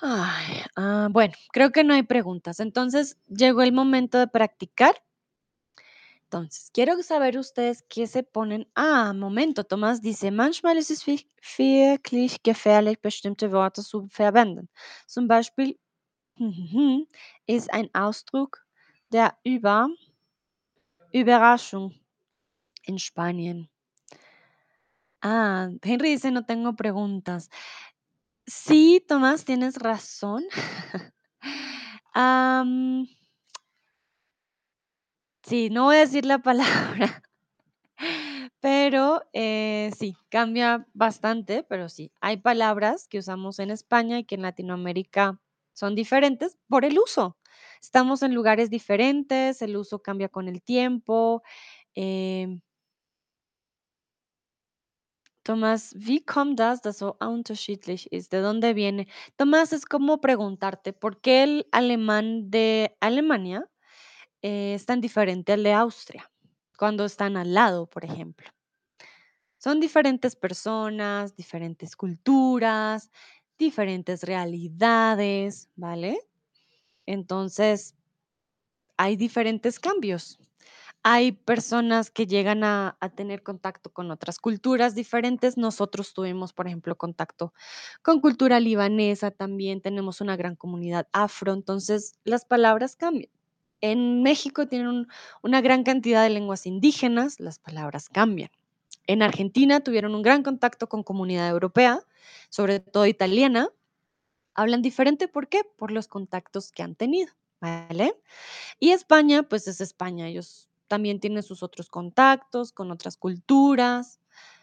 Ay, ah, bueno, creo que no hay preguntas. Entonces llegó el momento de practicar. Entonces, quiero saber ustedes qué se ponen. Ah, Momento, Tomás dice, manchmal ist es wi- wirklich gefährlich, bestimmte Worte zu verwenden. Zum Beispiel, ist ein Ausdruck der Über Überraschung en Spanien. Ah, Henry dice, no tengo preguntas. Sí, Tomás, tienes razón. [laughs] Sí, no voy a decir la palabra, [laughs] pero eh, sí, cambia bastante, pero sí, hay palabras que usamos en España y que en Latinoamérica son diferentes por el uso. Estamos en lugares diferentes, el uso cambia con el tiempo. em, Tomás, wie kommt das, dass so unterschiedlich? ¿De dónde viene? Tomás, es como preguntarte, ¿por qué el alemán de Alemania eh, es tan diferente al de Austria cuando están al lado, por ejemplo? Son diferentes personas, diferentes culturas, diferentes realidades, ¿vale? Entonces, hay diferentes cambios. Hay personas que llegan a, tener contacto con otras culturas diferentes. Nosotros tuvimos, por ejemplo, contacto con cultura libanesa también. Tenemos una gran comunidad afro. Entonces, las palabras cambian. En México tienen un- una gran cantidad de lenguas indígenas. Las palabras cambian. En Argentina tuvieron un gran contacto con comunidad europea, sobre todo italiana. Hablan diferente. ¿Por qué? Por los contactos que han tenido. ¿Vale? Y España, pues es España, ellos también tienen sus otros contactos con otras culturas,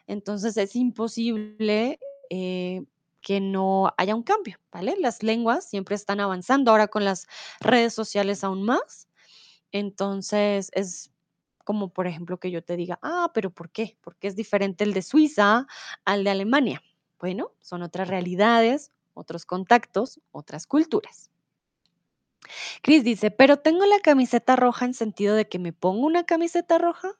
entonces es imposible eh, que no haya un cambio, ¿vale? Las lenguas siempre están avanzando, ahora con las redes sociales aún más, entonces es como por ejemplo que yo te diga, ah, pero ¿por qué? Porque es diferente el de Suiza al de Alemania. Bueno, son otras realidades, otros contactos, otras culturas. Chris dice, pero tengo la camiseta roja en sentido de que me pongo una camiseta roja.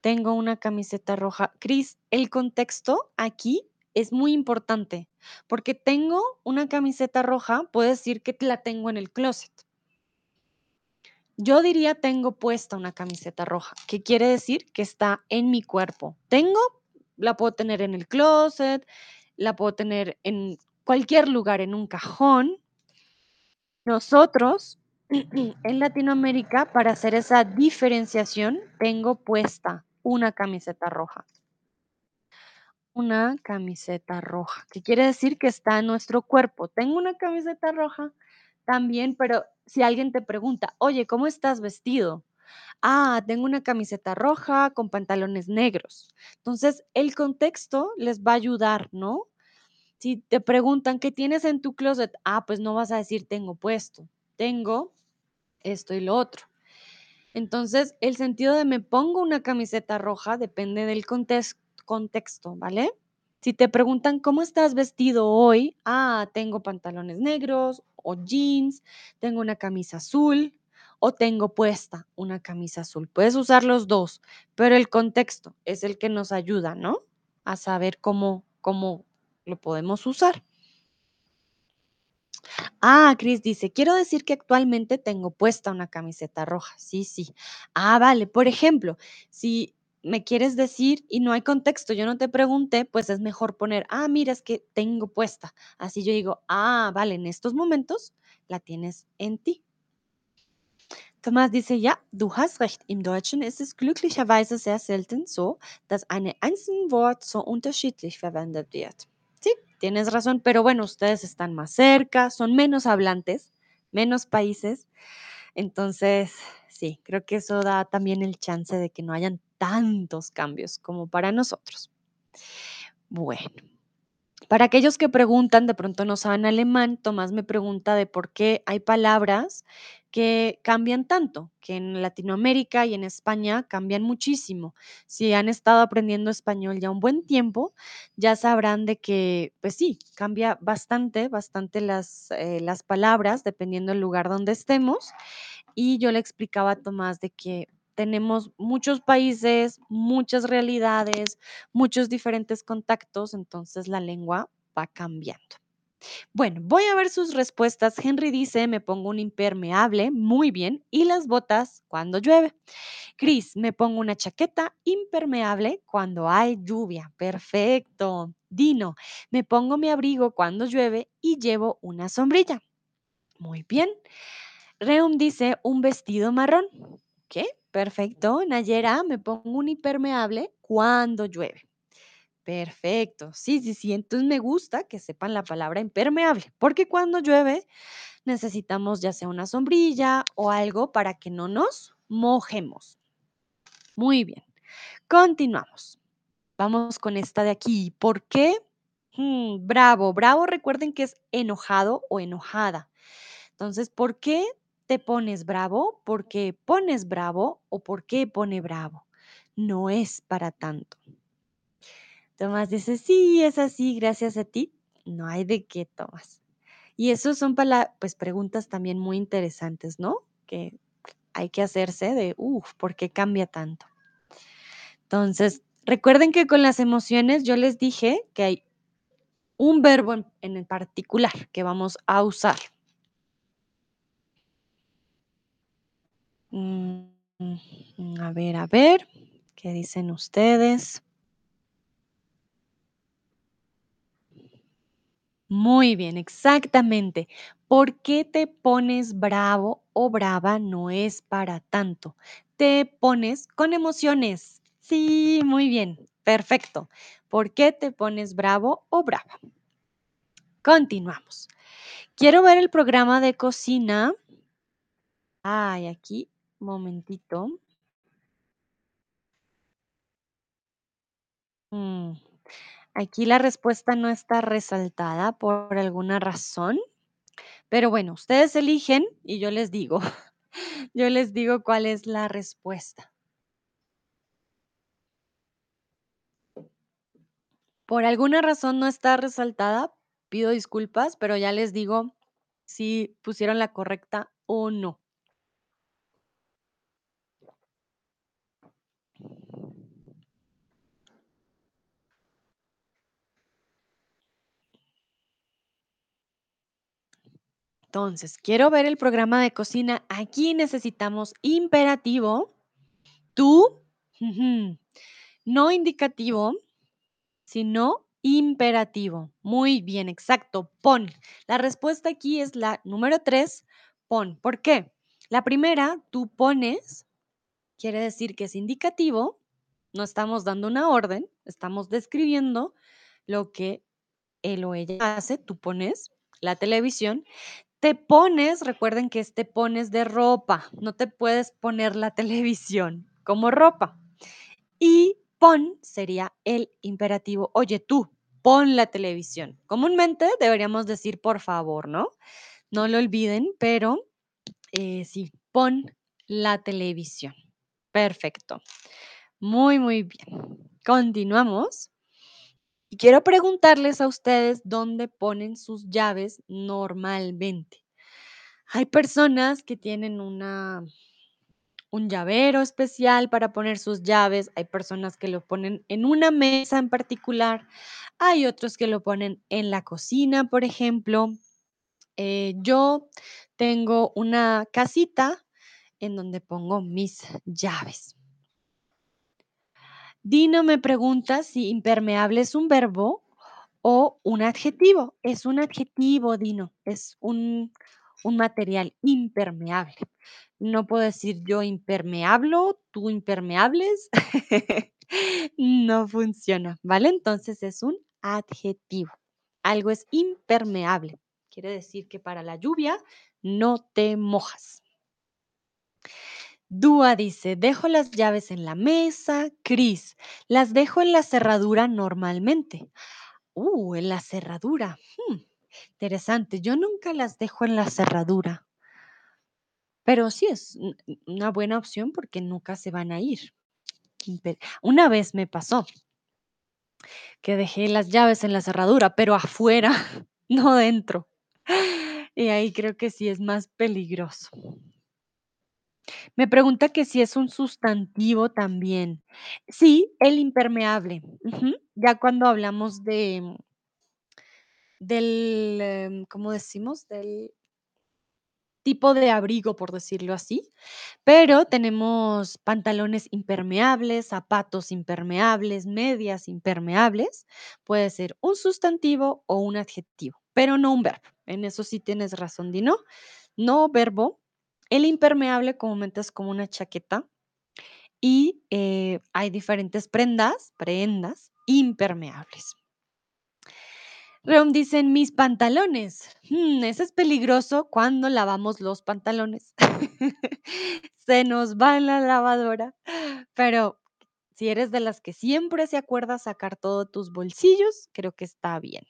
Tengo una camiseta roja. Chris, el contexto aquí es muy importante porque tengo una camiseta roja, puedo decir que la tengo en el closet. Yo diría tengo puesta una camiseta roja, que quiere decir que está en mi cuerpo. Tengo, la puedo tener en el closet, la puedo tener en cualquier lugar, en un cajón, Nosotros, en Latinoamérica, para hacer esa diferenciación, tengo puesta una camiseta roja. Una camiseta roja, que quiere decir que está en nuestro cuerpo. Tengo una camiseta roja también, pero si alguien te pregunta, oye, ¿cómo estás vestido? Ah, tengo una camiseta roja con pantalones negros. Entonces, el contexto les va a ayudar, ¿no? Si te preguntan, ¿qué tienes en tu closet? Ah, pues no vas a decir tengo puesto. Tengo esto y lo otro. Entonces, el sentido de me pongo una camiseta roja depende del context- contexto, ¿vale? Si te preguntan cómo estás vestido hoy, ah, tengo pantalones negros o jeans, tengo una camisa azul o tengo puesta una camisa azul. Puedes usar los dos, pero el contexto es el que nos ayuda, ¿no? A saber cómo, cómo lo podemos usar. Ah, Chris dice, quiero decir que actualmente tengo puesta una camiseta roja. Sí, sí. Ah, vale. Por ejemplo, si me quieres decir y no hay contexto, yo no te pregunté, pues es mejor poner, ah, mira, es que tengo puesta. Así yo digo, ah, vale, en estos momentos la tienes en ti. Thomas dice, ja, du hast recht. Im Deutschen ist es glücklicherweise sehr selten so, dass ein einzelnes Wort so unterschiedlich verwendet wird. Tienes razón, pero bueno, ustedes están más cerca, son menos hablantes, menos países. Entonces, sí, creo que eso da también el chance de que no hayan tantos cambios como para nosotros. Bueno. Para aquellos que preguntan, de pronto no saben alemán, Tomás me pregunta de por qué hay palabras que cambian tanto, que en Latinoamérica y en España cambian muchísimo. Si han estado aprendiendo español ya un buen tiempo, ya sabrán de que, pues sí, cambia bastante, bastante las, eh, las palabras dependiendo del lugar donde estemos. Y yo le explicaba a Tomás de que tenemos muchos países, muchas realidades, muchos diferentes contactos, entonces la lengua va cambiando. Bueno, voy a ver sus respuestas. Henry dice, me pongo un impermeable, muy bien, y las botas cuando llueve. Chris, me pongo una chaqueta impermeable cuando hay lluvia. Perfecto. Dino, me pongo mi abrigo cuando llueve y llevo una sombrilla. Muy bien. Reum dice un vestido marrón. ¿Qué? Perfecto. Nayera, me pongo un impermeable cuando llueve. Perfecto. Sí, sí, sí. Entonces me gusta que sepan la palabra impermeable, porque cuando llueve necesitamos ya sea una sombrilla o algo para que no nos mojemos. Muy bien. Continuamos. Vamos con esta de aquí. ¿Por qué? Hmm, bravo. Bravo, recuerden que es enojado o enojada. Entonces, ¿por qué te pones bravo? ¿Por qué pones bravo o por qué pone bravo? No es para tanto. Tomás dice, sí, es así, gracias a ti. No hay de qué, Tomás. Y eso son pala- pues preguntas también muy interesantes, ¿no? Que hay que hacerse de, uff, ¿por qué cambia tanto? Entonces, recuerden que con las emociones yo les dije que hay un verbo en, en particular que vamos a usar. Mm, mm, a ver, a ver, ¿qué dicen ustedes? Muy bien, exactamente. ¿Por qué te pones bravo o brava? No es para tanto. Te pones con emociones. Sí, muy bien, perfecto. ¿Por qué te pones bravo o brava? Continuamos. Quiero ver el programa de cocina. Ay, aquí, momentito. Mm, Aquí la respuesta no está resaltada por alguna razón, pero bueno, ustedes eligen y yo les digo. [laughs] Yo les digo cuál es la respuesta. Por alguna razón no está resaltada, pido disculpas, pero ya les digo si pusieron la correcta o no. Entonces, quiero ver el programa de cocina. Aquí necesitamos imperativo, tú, no indicativo, sino imperativo. Muy bien, exacto. Pon. La respuesta aquí es la número tres, pon. ¿Por qué? La primera, tú pones, quiere decir que es indicativo, no estamos dando una orden, estamos describiendo lo que él o ella hace, tú pones la televisión, te pones, recuerden que es te pones de ropa, no te puedes poner la [laughs] televisión como ropa. Y pon sería el imperativo, oye tú, pon la televisión. Comúnmente deberíamos decir por favor, ¿no? No lo olviden, pero eh, sí, pon la televisión. Perfecto. Muy, muy bien. Continuamos. Y quiero preguntarles a ustedes dónde ponen sus llaves normalmente. Hay personas que tienen una, un llavero especial para poner sus llaves, hay personas que lo ponen en una mesa en particular, hay otros que lo ponen en la cocina, por ejemplo. Eh, yo tengo una casita en donde pongo mis llaves. Dino me pregunta si impermeable es un verbo o un adjetivo. Es un adjetivo, Dino. Es un, un material impermeable. No puedo decir yo impermeablo, tú impermeables. [laughs] no funciona, ¿vale? Entonces es un adjetivo. Algo es impermeable. Quiere decir que para la lluvia no te mojas. Dúa dice, dejo las llaves en la mesa. Cris, las dejo en la cerradura normalmente. Uh, en la cerradura. Hmm, interesante. Yo nunca las dejo en la cerradura. Pero sí es un- una buena opción porque nunca se van a ir. Una vez me pasó que dejé las llaves en la cerradura, pero afuera, [laughs] no dentro. Y ahí creo que sí es más peligroso. Me pregunta que si es un sustantivo también. Sí, el impermeable. Ya cuando hablamos de, del, em, ¿cómo decimos? Del tipo de abrigo, por decirlo así, pero tenemos pantalones impermeables, zapatos impermeables, medias impermeables. Puede ser un sustantivo o un adjetivo, pero no un verbo. En eso sí tienes razón, Dino. No verbo. El impermeable comúnmente es como una chaqueta y eh, hay diferentes prendas, prendas impermeables. Rom dice, mis pantalones. Mm, eso es peligroso cuando lavamos los pantalones. [laughs] Se nos va en la lavadora. Pero si eres de las que siempre se acuerda sacar todos tus bolsillos, creo que está bien.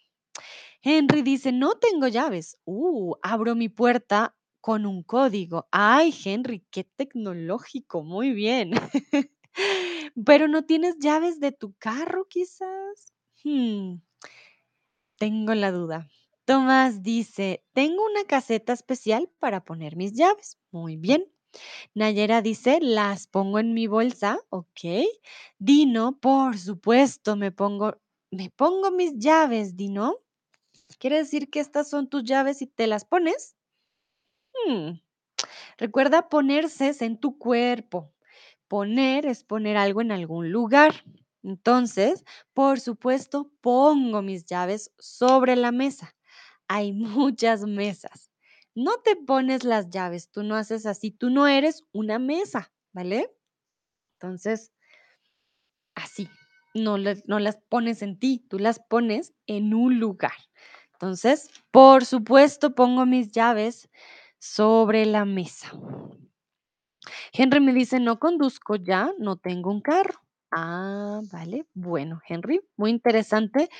Henry dice, no tengo llaves. Uh, abro mi puerta con un código. Ay, Henry, qué tecnológico. Muy bien. [laughs] Pero no tienes llaves de tu carro, quizás. Hmm, tengo la duda. Tomás dice, tengo una caseta especial para poner mis llaves. Muy bien. Nayera dice, las pongo en mi bolsa. Ok. Dino, por supuesto, me pongo, me pongo mis llaves, Dino. ¿Quiere decir que estas son tus llaves y te las pones? Hmm, Recuerda ponerse en tu cuerpo. Poner es poner algo en algún lugar. Entonces, por supuesto, pongo mis llaves sobre la mesa. Hay muchas mesas. No te pones las llaves, tú no haces así, tú no eres una mesa, ¿vale? Entonces, así, no, no las pones en ti, tú las pones en un lugar. Entonces, por supuesto, pongo mis llaves sobre la mesa. Henry me dice, no conduzco ya, no tengo un carro. Ah, vale. Bueno, Henry, muy interesante.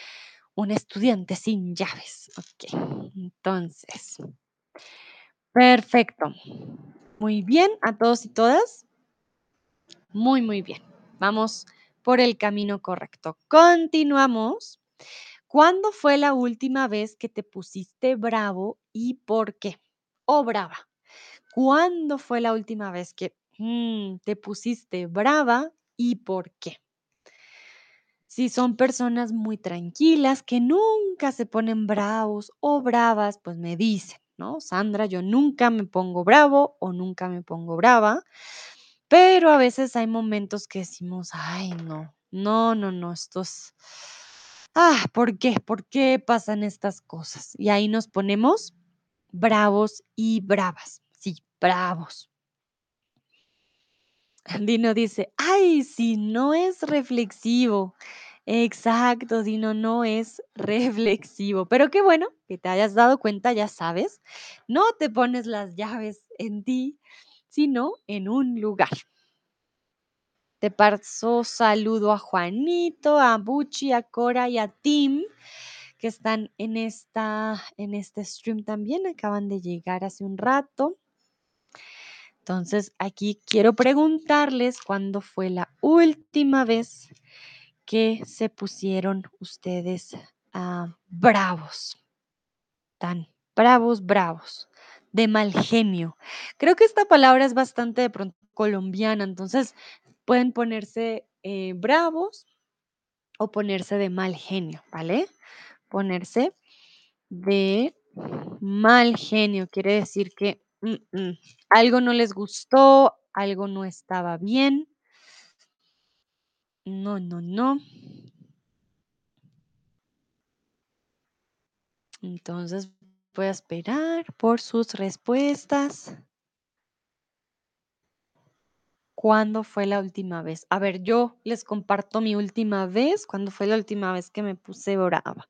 Un estudiante sin llaves. Ok, entonces, perfecto. Muy bien, a todos y todas. Muy, muy bien. Vamos por el camino correcto. Continuamos. ¿Cuándo fue la última vez que te pusiste bravo y por qué? O brava. ¿Cuándo fue la última vez que mm, te pusiste brava y por qué? Si son personas muy tranquilas, que nunca se ponen bravos o bravas, pues me dicen, ¿no? Sandra, yo nunca me pongo bravo o nunca me pongo brava, pero a veces hay momentos que decimos, ay, no, no, no, no, estos, ah, ¿por qué? ¿Por qué pasan estas cosas? Y ahí nos ponemos bravos y bravas, sí, bravos. Dino dice, ay, si no es reflexivo. Exacto, Dino no es reflexivo. Pero qué bueno que te hayas dado cuenta, ya sabes, no te pones las llaves en ti, sino en un lugar. Te paso saludo a Juanito, a Buchi, a Cora y a Tim, que están en, esta, en este stream también. Acaban de llegar hace un rato. Entonces, aquí quiero preguntarles cuándo fue la última vez que se pusieron ustedes ah, bravos, tan bravos, bravos, de mal genio. Creo que esta palabra es bastante de pronto colombiana, entonces pueden ponerse eh, bravos o ponerse de mal genio, ¿vale? Ponerse de mal genio quiere decir que algo no les gustó, algo no estaba bien. No, no, no. Entonces voy a esperar por sus respuestas. ¿Cuándo fue la última vez? A ver, yo les comparto mi última vez. ¿Cuándo fue la última vez que me puse brava?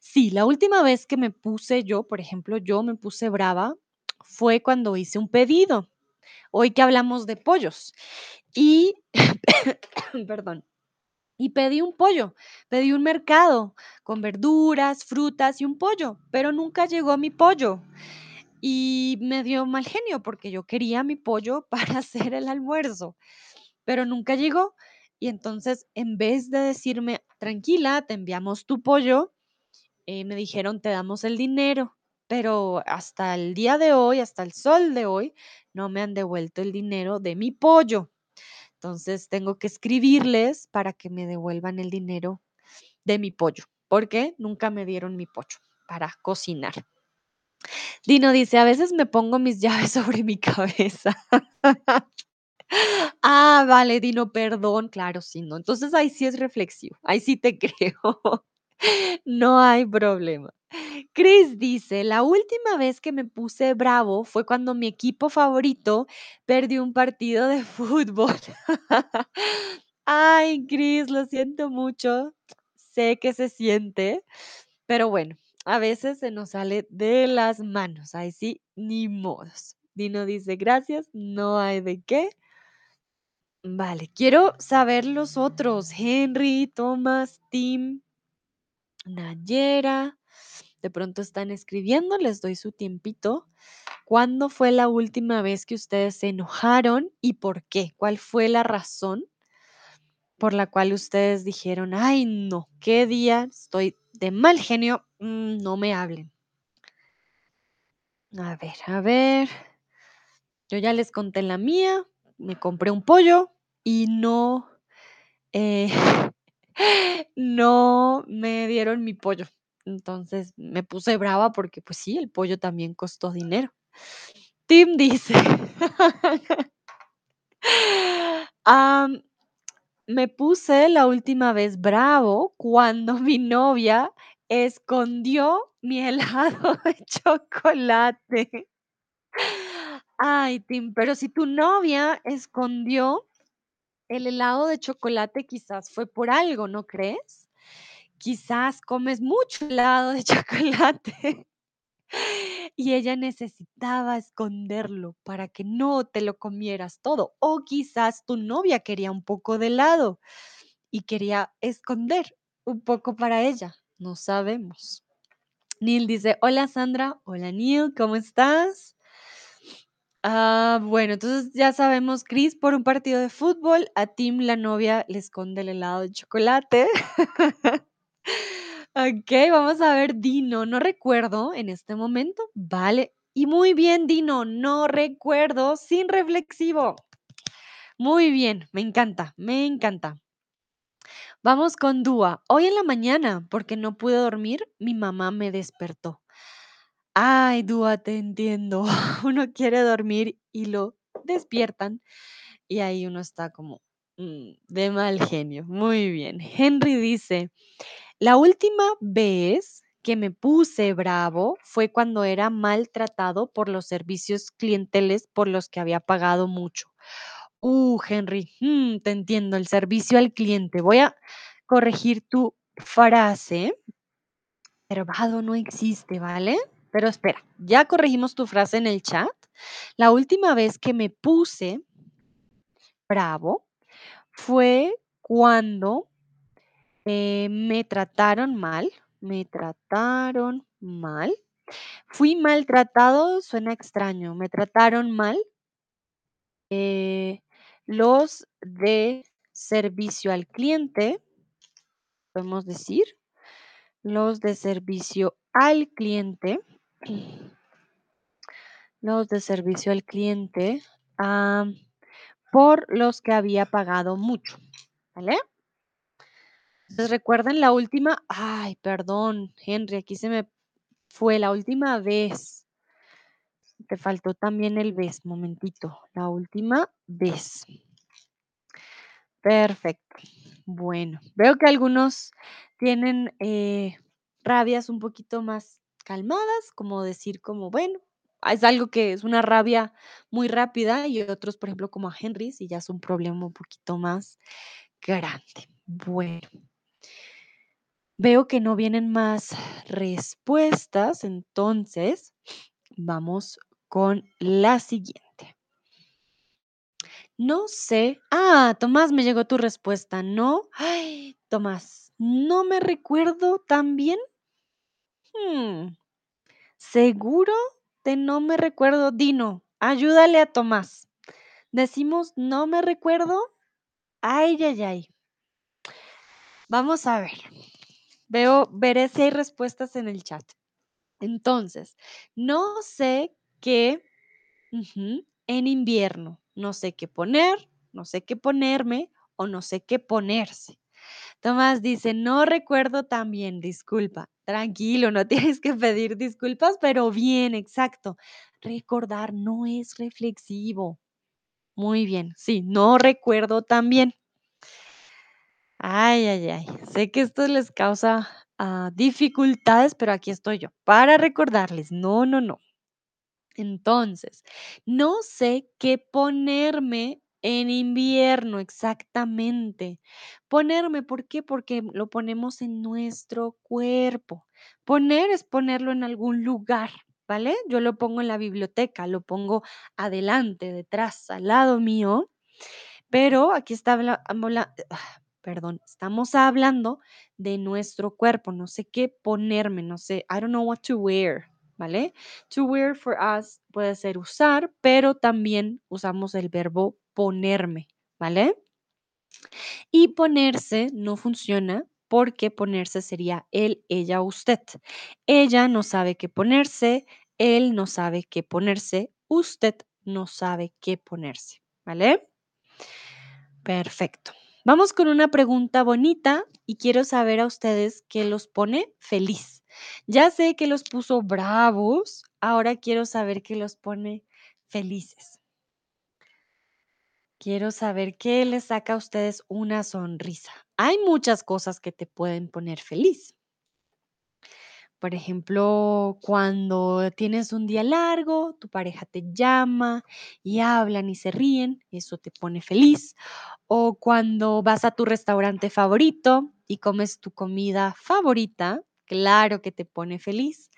Sí, la última vez que me puse yo, por ejemplo, yo me puse brava fue cuando hice un pedido. Hoy que hablamos de pollos. Y, [coughs] perdón, y pedí un pollo, pedí un mercado con verduras, frutas y un pollo, pero nunca llegó mi pollo. Y me dio mal genio porque yo quería mi pollo [laughs] para hacer el almuerzo, pero nunca llegó. Y entonces, en vez de decirme, tranquila, te enviamos tu pollo, eh, me dijeron, te damos el dinero. Pero hasta el día de hoy, hasta el sol de hoy, no me han devuelto el dinero de mi pollo. Entonces tengo que escribirles para que me devuelvan el dinero de mi pollo, porque nunca me dieron mi pollo. para cocinar. Dino dice, a veces me pongo mis [laughs] llaves sobre mi cabeza. Ah, vale, Dino, perdón, claro, sí, no. Entonces ahí sí es reflexivo, ahí sí te [laughs] creo. No hay problema. Chris dice, la última vez que me puse bravo fue cuando mi equipo favorito perdió un partido de fútbol. [laughs] Ay, Chris, lo siento mucho. Sé que se siente, pero bueno, a veces se nos sale de las manos. Ahí sí, ni modos. Dino dice, gracias, no hay de qué. Vale, quiero saber los otros. Henry, Thomas, Tim, Nayera. De pronto están escribiendo, les doy su tiempito. ¿Cuándo fue la última vez que ustedes se enojaron y por qué? ¿Cuál fue la razón por la cual ustedes dijeron, ay, no, qué día, estoy de mal genio, mm, no me hablen? A ver, a ver. Yo ya les conté la mía, me compré un pollo y no, eh, [laughs] no me dieron mi pollo. Entonces me puse brava porque, pues sí, el pollo también costó dinero. Tim dice, [laughs] me puse la última vez bravo cuando [laughs] mi novia escondió mi helado de chocolate. Ay, Tim, pero si tu novia escondió el helado de chocolate, quizás fue por algo, ¿no crees? Quizás comes mucho helado de [laughs] chocolate y ella necesitaba esconderlo para que no te lo comieras todo. O quizás tu novia quería un poco de helado y quería esconder un poco para ella. No sabemos. Neil dice, hola Sandra, hola Neil, ¿cómo estás? Ah, bueno, entonces ya sabemos, Chris por un partido de fútbol, a Tim la novia le esconde el helado de chocolate. Ok, vamos a ver Dino, no recuerdo en este momento, vale. Y muy bien, Dino, no recuerdo, sin reflexivo. Muy bien, me encanta, me encanta. Vamos con Dúa. Hoy en la mañana, porque no pude dormir, mi mamá me despertó. Ay, Dúa, te entiendo. [laughs] Uno quiere dormir y lo despiertan y ahí uno está como mm, de mal genio. Muy bien. Henry dice, la última vez que me puse bravo fue cuando era maltratado por los servicios clienteles por los que había pagado mucho. Uh, Henry, mm, te entiendo, el servicio al cliente. Voy a corregir tu frase. Verbado no existe, ¿vale? Pero espera, ya corregimos tu frase en el chat. La última vez que me puse bravo fue cuando eh, me trataron mal, me trataron mal. Fui maltratado, suena extraño, me trataron mal. eh, los de servicio al cliente, podemos decir, los de servicio al cliente, los de servicio al cliente, por los que había pagado mucho, ¿vale? Entonces recuerden la última, ay, perdón, Henry, aquí se me fue la última vez. Te faltó también el vez, momentito, la última vez. Perfecto. Bueno, veo que algunos tienen eh, rabias un poquito más calmadas, como decir como, bueno, es algo que es una rabia muy rápida y otros, por ejemplo, como a Henry, si ya es un problema un poquito más grande. Bueno, veo que no vienen más respuestas, entonces vamos con la siguiente. No sé. Ah, Tomás, me llegó tu respuesta, ¿no? Ay, Tomás, no me recuerdo tan bien. Hmm, ¿Seguro de no me recuerdo? Dino, ayúdale a Tomás. Decimos no me recuerdo. Ay, ay, ay. Vamos a ver. Veo, veré si hay respuestas en el chat. Entonces, no sé qué en invierno. No sé qué poner, no sé qué ponerme o no sé qué ponerse. Tomás dice, no recuerdo tan bien, disculpa. Tranquilo, no [laughs] tienes que pedir disculpas, pero bien, exacto. Recordar no es reflexivo. Muy bien, sí, no recuerdo tan bien. Ay, ay, ay. Sé que esto les causa ah, dificultades, pero aquí estoy yo para recordarles. No, no, no. Entonces, no sé qué ponerme en invierno exactamente. Ponerme, ¿por qué? Porque lo ponemos en nuestro cuerpo. Poner es ponerlo en algún lugar, ¿vale? Yo lo pongo en la biblioteca, lo pongo adelante, detrás, al lado mío, pero aquí está habla- ah, perdón, estamos hablando de nuestro cuerpo. No sé qué ponerme, no sé, I don't know what to wear. ¿vale? To wear for us puede ser usar, pero también usamos el verbo ponerme, ¿vale? Y ponerse no funciona porque ponerse sería él, ella, usted. Ella no sabe qué ponerse, él no sabe qué ponerse, usted no sabe qué ponerse, ¿vale? Perfecto. Vamos con una pregunta bonita y quiero saber a ustedes qué los pone feliz. Ya sé que los puso bravos, ahora quiero saber qué los pone felices. Quiero saber qué les saca a ustedes una sonrisa. Hay muchas cosas que te pueden poner feliz. Por ejemplo, cuando tienes un día largo, tu pareja te llama y hablan y se ríen, eso te pone feliz. O cuando vas a tu restaurante favorito y comes tu comida favorita, claro que te pone feliz.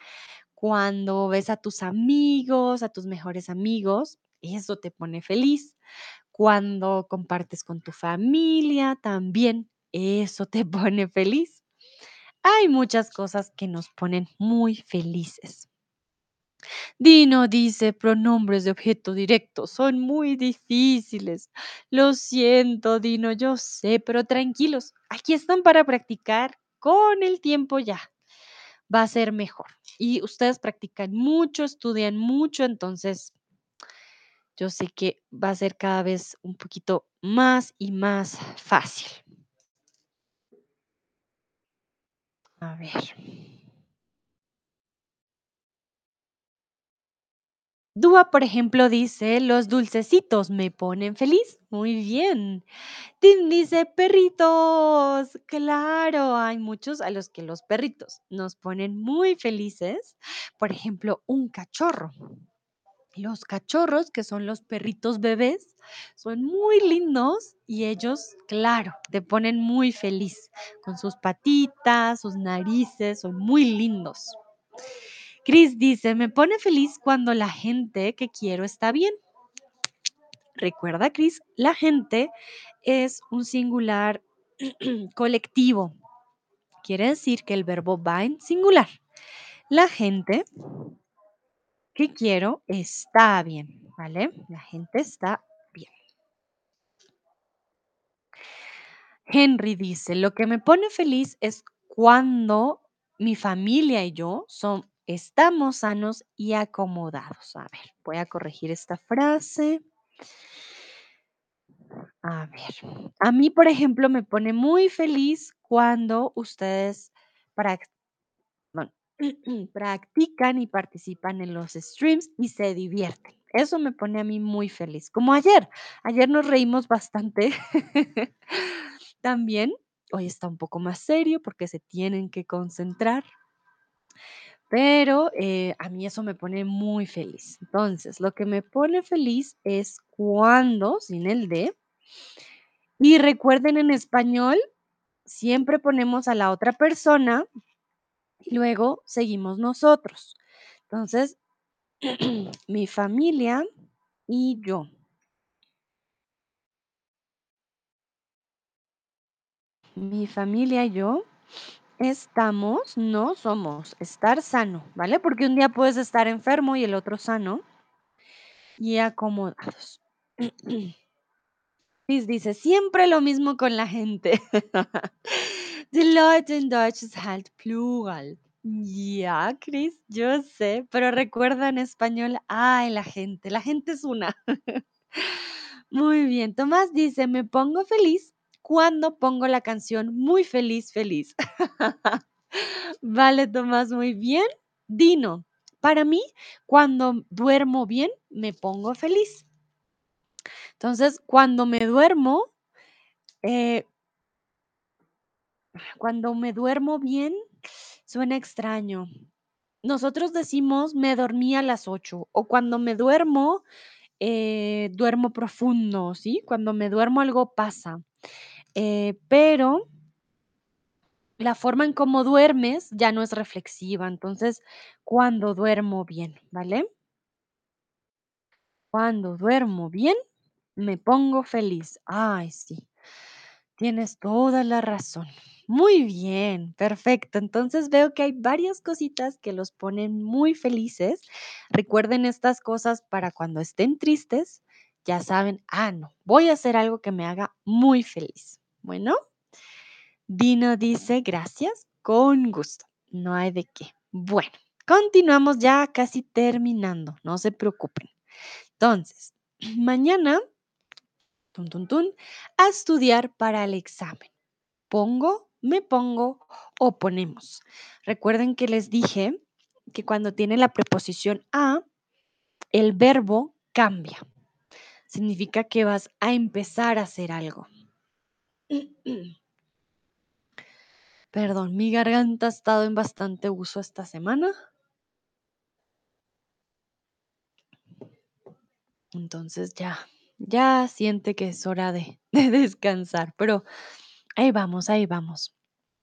Cuando ves a tus amigos, a tus mejores amigos, eso te pone feliz. Cuando compartes con tu familia, también eso te [laughs] pone feliz. Hay muchas cosas que nos ponen muy felices. Dino dice pronombres de objeto directo. Son muy difíciles. Lo siento, Dino, yo sé, pero tranquilos. Aquí están para practicar con el tiempo ya. Va a ser mejor. Y ustedes practican mucho, estudian mucho, entonces yo sé que va a ser cada vez un poquito más y más fácil. A ver. Dúa, por ejemplo, dice, los dulcecitos me ponen feliz. Muy bien. Tim dice, perritos. Claro, hay muchos a los que los perritos nos ponen muy felices. Por ejemplo, un cachorro. Los cachorros, que son los perritos bebés, son muy lindos y ellos, claro, te ponen muy feliz con sus patitas, sus narices, son muy lindos. Chris dice, me pone feliz cuando la gente que quiero está bien. Recuerda, Chris, la gente es un singular [clears throat] colectivo. Quiere decir que el verbo va en singular. La gente que quiero está bien, ¿vale? La gente está bien. Henry dice, lo que me pone feliz es cuando mi familia y yo estamos sanos y acomodados. A ver, voy a corregir esta frase. A ver, a mí, por ejemplo, me pone muy feliz cuando ustedes [clears throat] practican y participan en los streams y se divierten. Eso me pone a mí muy feliz. Como ayer, ayer nos reímos bastante. [laughs] También, hoy está un poco más serio porque se tienen que concentrar, pero eh, a mí eso me pone muy feliz. Entonces, lo que me pone feliz es cuando, sin el de, y recuerden en español, siempre ponemos a la otra persona y luego seguimos nosotros. Entonces, [clears throat] mi familia y yo. Mi familia y yo estamos, no somos, estar sano, ¿vale? Porque un día puedes estar enfermo y el otro sano y acomodados. [clears throat] Chris dice, siempre lo mismo con la gente. [laughs] Die Leute in Deutsch ist halt plural. Ya, Chris, yo sé, pero recuerda en español, ay, la gente, la gente es una. [laughs] Muy bien, Tomás dice, me pongo feliz cuando pongo la canción Muy feliz, feliz. [laughs] Vale, Tomás, muy bien. Dino, para mí, cuando duermo bien, me pongo feliz. Entonces, cuando me duermo, eh, cuando me duermo bien, suena extraño. Nosotros decimos me dormí a las 8 o cuando me duermo, eh, duermo profundo, ¿sí? Cuando me duermo algo pasa. Eh, pero la forma en cómo duermes ya no es reflexiva. Entonces, cuando duermo bien, ¿vale? Cuando duermo bien, me pongo feliz. Ay, sí, tienes toda la razón. Muy bien, perfecto. Entonces veo que hay varias cositas que los ponen muy felices. Recuerden estas cosas para cuando estén tristes, ya saben, ah, no, voy a hacer algo que me haga muy feliz. Bueno, Dino dice gracias, con gusto. No hay de qué. Bueno, continuamos ya casi terminando, no se preocupen. Entonces, [clears throat] mañana, tun, tun, tun, a estudiar para el examen. Pongo, me pongo o ponemos. Recuerden que les dije que cuando tiene la preposición a, el verbo cambia. Significa que vas a empezar a hacer algo. [clears throat] Perdón, mi garganta ha estado en bastante uso esta semana. Entonces ya, ya siente que es hora de, [laughs] de descansar, pero ahí vamos, ahí vamos.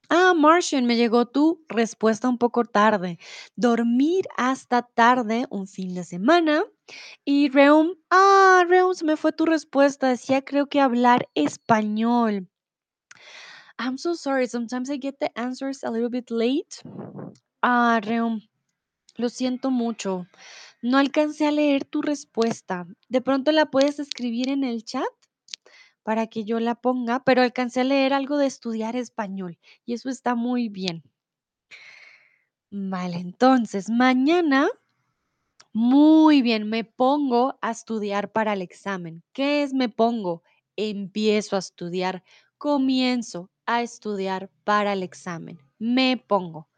Ah, Martian, me llegó tu respuesta un poco tarde. Dormir hasta tarde un fin de semana. Y Reum, ah, Reum, se me fue tu respuesta. Decía, creo que hablar español. I'm so sorry. Sometimes I get the answers a little bit late. Ah, Reum, lo siento mucho. No alcancé a leer tu respuesta. De pronto la puedes escribir en el chat para que yo la ponga, pero alcancé a leer algo de estudiar español y eso está muy bien. Vale, entonces mañana, muy bien, me pongo a estudiar para el examen. ¿Qué es me pongo? Empiezo a estudiar, comienzo a estudiar para el examen. Me pongo,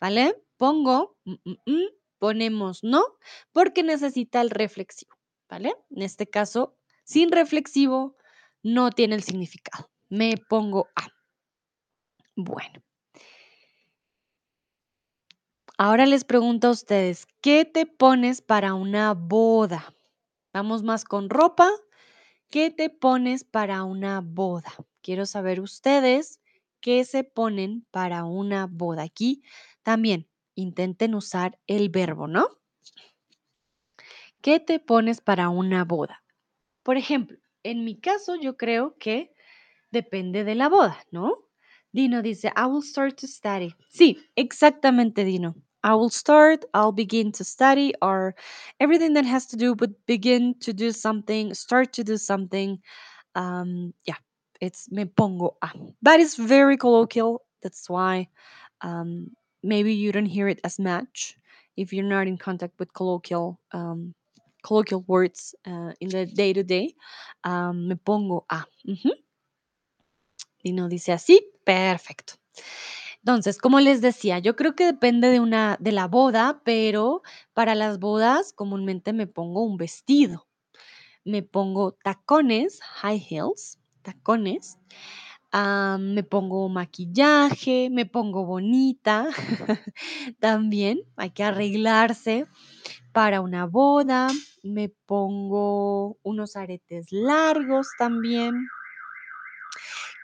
¿vale? Pongo, mm, mm, mm, ponemos no, porque necesita el reflexivo, ¿vale? En este caso, sin reflexivo, no tiene el significado. Me pongo a. Bueno. Ahora les pregunto a ustedes, ¿qué te pones para una boda? Vamos más con ropa. ¿Qué te pones para una boda? Quiero saber ustedes qué se ponen para una boda. Aquí también intenten usar el verbo, ¿no? ¿Qué te pones para una boda? Por ejemplo, en mi caso yo creo que depende de la boda, ¿no? Dino dice, I will start to study. Sí, exactamente, Dino. I will start, I'll begin to study, or everything that has to do with begin to do something, start to do something. Um, yeah, it's me pongo a. That is very colloquial. That's why um, maybe you don't hear it as much if you're not in contact with colloquial um, colloquial words uh, in the day to day. Me pongo a. Y no dice así, perfecto. Entonces, como les decía, yo creo que depende de una de la boda, pero para las bodas comúnmente me pongo un vestido. Me pongo tacones, high heels, tacones. me pongo maquillaje, me pongo bonita. [laughs] También hay que arreglarse para una boda. Me pongo unos aretes largos también.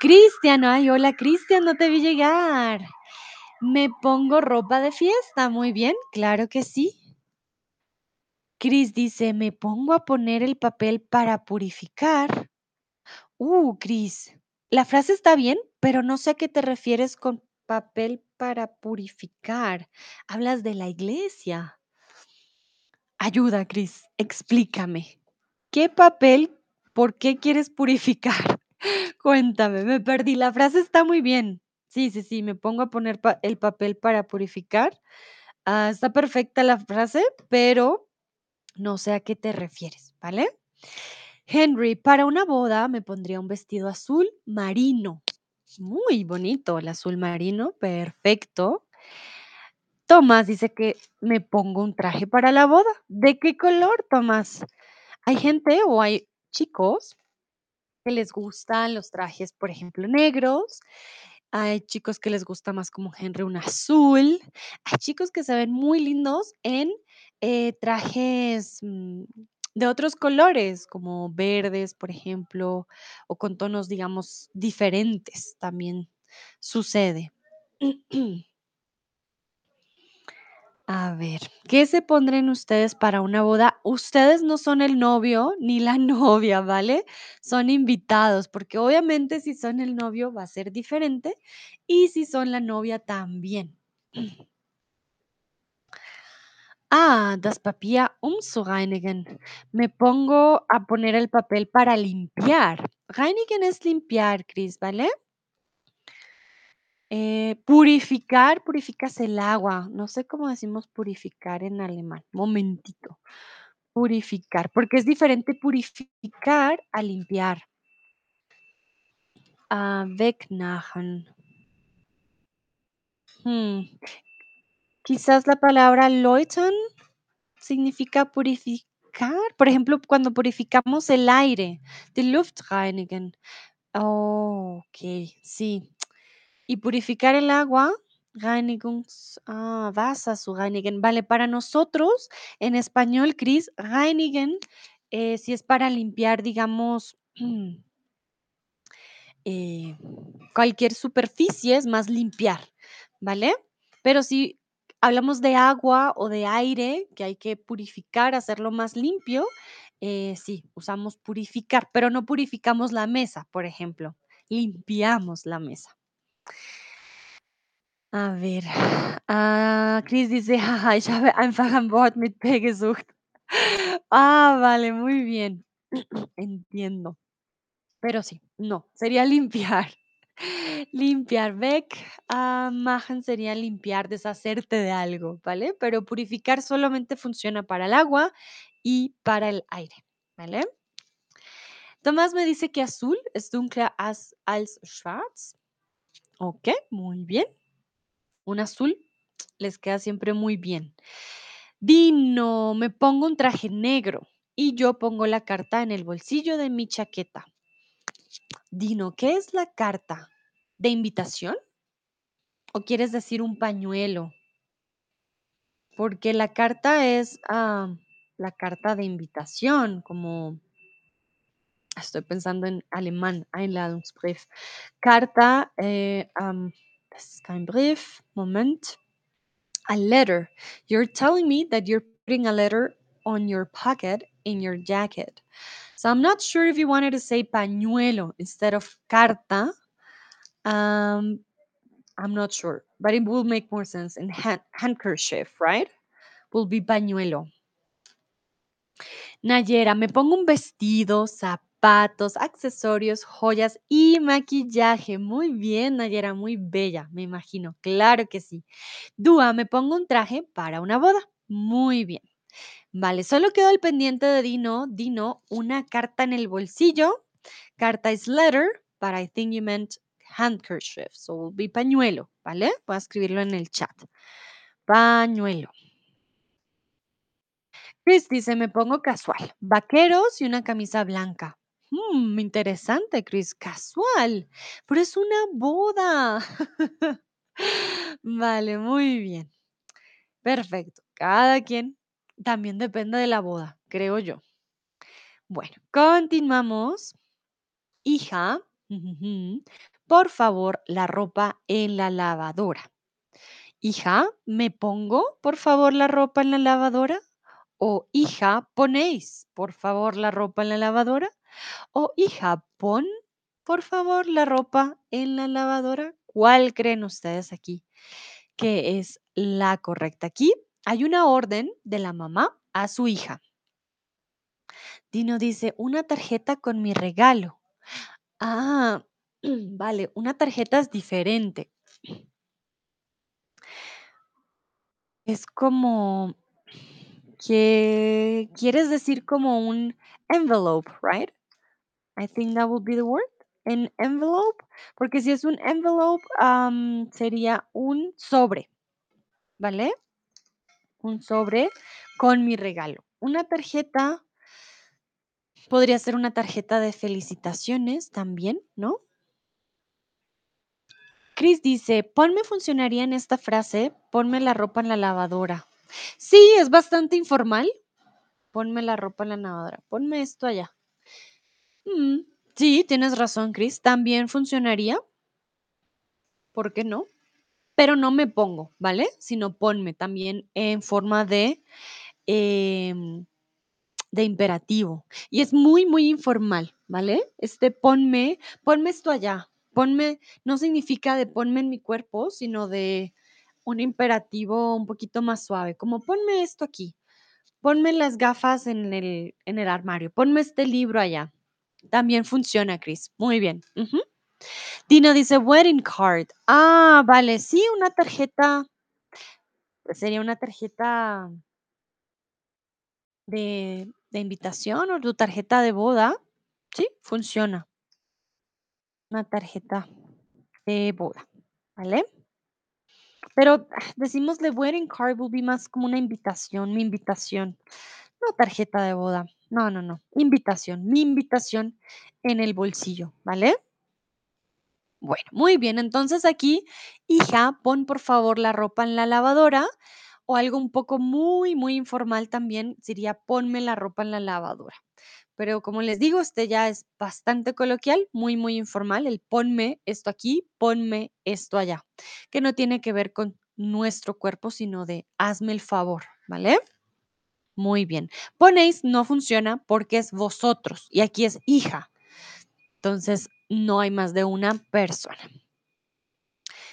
Cristian, ay, hola Cristian, no te vi llegar. Me pongo ropa de fiesta, muy bien, claro que sí. Cris dice, me pongo a poner el papel para purificar. Uh, Cris, la frase está bien, pero no sé a qué te refieres con papel para purificar. Hablas de la iglesia. Ayuda, Cris, explícame. ¿Qué papel? ¿Por qué quieres purificar? [laughs] Cuéntame, me perdí. La frase está muy bien. Sí, sí, sí, me pongo a poner el papel para purificar. Ah, está perfecta la frase, pero no sé a qué te refieres, ¿vale? Henry, para una boda me pondría un vestido azul marino. Muy bonito el azul marino, perfecto. Tomás dice que me pongo un traje para la boda. ¿De qué color, Tomás? Hay gente o hay chicos que les gustan los trajes, por ejemplo, negros. Hay chicos que les gusta más como Henry un azul. Hay chicos que se ven muy lindos en eh, trajes mm, de otros colores, como verdes, por ejemplo, o con tonos, digamos, diferentes. También sucede. [clears throat] A ver, ¿qué se pondrían ustedes para una boda? Ustedes no son el novio ni la [laughs] novia, ¿vale? Son invitados, porque obviamente si son el novio va a ser diferente y si son la novia también. [clears throat] Ah, das Papier umzureinigen. Me pongo a poner el papel para limpiar. Reinigen es limpiar, Chris, ¿vale? Eh, purificar, purificas el agua. No sé cómo decimos purificar en alemán. Momentito. Purificar, porque es diferente purificar a limpiar. Ah, wegnachen. Hmm, Quizás la palabra läutern significa purificar. Por ejemplo, cuando purificamos el aire, die Luft reinigen. Oh, ok, sí. Y purificar el agua, Reinigungs, ah, reinigen. Vale, para nosotros, en español, Chris, reinigen, eh, si es para limpiar, digamos, [clears throat] eh, cualquier superficie, es más limpiar, ¿vale? Pero si hablamos de agua o de aire, que hay que purificar, hacerlo más limpio, eh, sí, usamos purificar, pero no purificamos la mesa, por ejemplo, limpiamos la mesa. A ver, ah, Chris dice, jaja, ich habe einfach ein Wort P gesucht. Ah, vale, muy bien. [clears throat] Entiendo. Pero sí, no, sería limpiar. [laughs] Limpiar, weg, ah, machen sería limpiar, deshacerte de algo, ¿vale? Pero purificar solamente funciona para el agua y para el aire, ¿vale? Tomás me dice que azul es dunkler as, als schwarz. Ok, muy bien. Un azul les queda siempre muy bien. Dino, me pongo un traje negro y yo pongo la carta en el bolsillo de mi chaqueta. Dino, ¿qué es la carta? ¿De invitación? ¿O quieres decir un pañuelo? Porque la carta es ah, la carta de invitación, como estoy pensando en alemán, Einladungsbrief. Carta, eh, um, das kein Brief, Moment. A letter. You're telling me that you're putting a letter on your pocket in your jacket. So I'm not sure if you wanted to say pañuelo instead of carta. Um, I'm not sure, but it will make more sense in hand- handkerchief, right? Will be pañuelo. Nayera, me pongo un vestido, zapatos, accesorios, joyas y maquillaje. Muy bien, Nayera, muy bella, me imagino. Claro que sí. Dúa, me pongo un traje para una boda. Muy bien. Vale, solo quedó el pendiente de Dino. Dino, una carta en el bolsillo. Carta is letter, but I think you meant handkerchief. So be pañuelo, ¿vale? Voy a escribirlo en el chat. Pañuelo. Chris dice, me pongo casual. Vaqueros y una camisa blanca. Hmm, interesante, Chris. Casual. Pero es una boda. [laughs] vale, muy bien. Perfecto. Cada quien también depende de la boda, creo yo. Bueno, continuamos. Hija, por favor, la ropa en la lavadora. Hija, ¿me pongo, por favor, la ropa en la lavadora? O hija, ponéis, por favor, la ropa en la lavadora. O hija, pon, por favor, la ropa en la lavadora. ¿Cuál creen ustedes aquí que es la correcta? Aquí hay una orden de la mamá a su hija. Dino dice, una tarjeta con mi regalo. Ah, [clears throat] vale, una tarjeta es diferente. Es como que quieres decir como un envelope, right? I think that would be the word. An envelope, porque si es un envelope, sería un sobre, ¿vale? Un sobre con mi regalo. Una tarjeta podría ser una tarjeta de felicitaciones también, ¿no? Chris dice, ponme funcionaría en esta frase, ponme la ropa en la lavadora. Sí, es bastante informal. Ponme la ropa en la lavadora. Ponme esto allá. Mm, sí, tienes razón, Chris. También funcionaría. ¿Por qué no? Pero no me pongo, ¿vale? Sino ponme también en forma de, em, de imperativo. Y es muy, muy informal, ¿vale? Este ponme, ponme esto allá. Ponme, no significa de ponme en mi cuerpo, sino de un imperativo un poquito más suave, como ponme esto aquí, ponme las gafas en el, en el armario, ponme este libro allá. También funciona, Chris. Muy bien. Ujú. Dina dice wedding card. Ah, vale, sí, una tarjeta. pues Sería una tarjeta de, de invitación o tu tarjeta de boda. Sí, funciona. Una tarjeta de boda, ¿vale? Pero ah, decimosle wedding card will be más como una invitación, mi invitación. No tarjeta de boda. No, no, no. Invitación, mi invitación en el bolsillo, ¿vale? Bueno, muy bien. Entonces aquí, hija, pon por favor la ropa en la lavadora o algo un poco muy, muy informal también sería ponme la ropa en la lavadora. Pero como les digo, este ya es bastante coloquial, muy, muy informal, el ponme esto aquí, ponme esto allá, que no tiene que ver con nuestro cuerpo, sino de hazme el favor, ¿vale? Muy bien. Ponéis no funciona porque es vosotros y aquí es hija. Entonces, no hay más de una persona.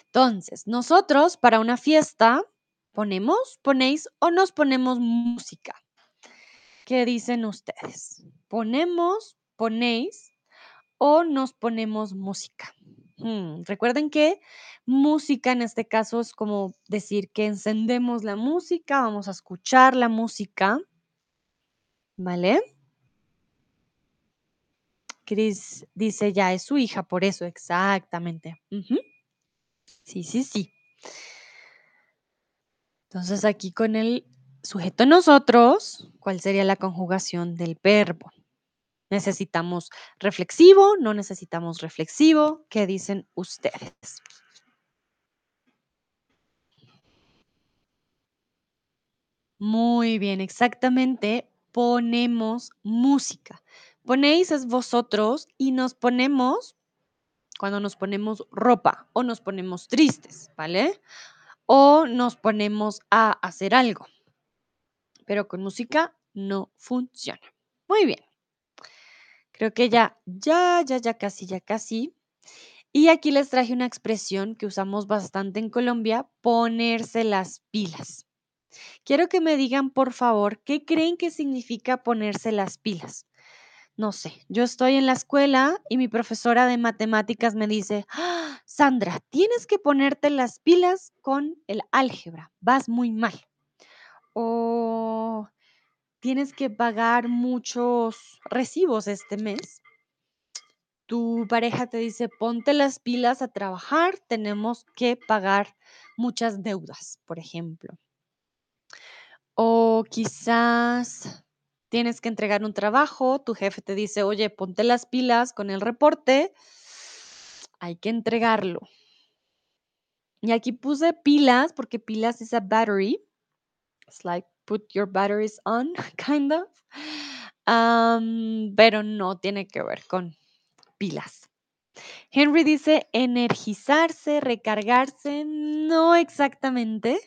Entonces, nosotros para una fiesta ponemos, ponéis o nos ponemos música. ¿Qué dicen ustedes? ¿Ponemos, ponéis o nos ponemos música? Hmm, Recuerden que música en este caso es como decir que encendemos la música, vamos a escuchar la música, ¿vale? Chris dice ya es su hija, por eso, exactamente. Sí, sí, sí. Entonces aquí con el sujeto nosotros, ¿cuál sería la conjugación del verbo? ¿Necesitamos reflexivo? ¿No necesitamos reflexivo? ¿Qué dicen ustedes? Muy bien, exactamente. Ponemos música. Ponéis es vosotros y nos ponemos cuando nos ponemos ropa o nos ponemos tristes, ¿vale? O nos ponemos a hacer algo. Pero con música no funciona. Muy bien. Creo que ya, ya, ya, ya casi, ya casi. Y aquí les traje una expresión que usamos bastante en Colombia, ponerse las pilas. Quiero que me digan, por favor, ¿qué creen que significa ponerse las pilas? No sé, yo estoy en la escuela y mi profesora de matemáticas me dice, "Ah, Sandra, tienes que ponerte las pilas con el álgebra, vas muy mal. O tienes que pagar muchos recibos este mes. Tu pareja te dice, ponte las pilas a trabajar, tenemos que pagar muchas deudas, por ejemplo. O quizás tienes que entregar un trabajo, tu jefe te dice, oye, ponte las pilas con el reporte, hay que entregarlo. Y aquí puse pilas porque pilas es a battery. It's like put your batteries on, [laughs] kind of. Pero no tiene que ver con pilas. Henry dice energizarse, recargarse, no exactamente.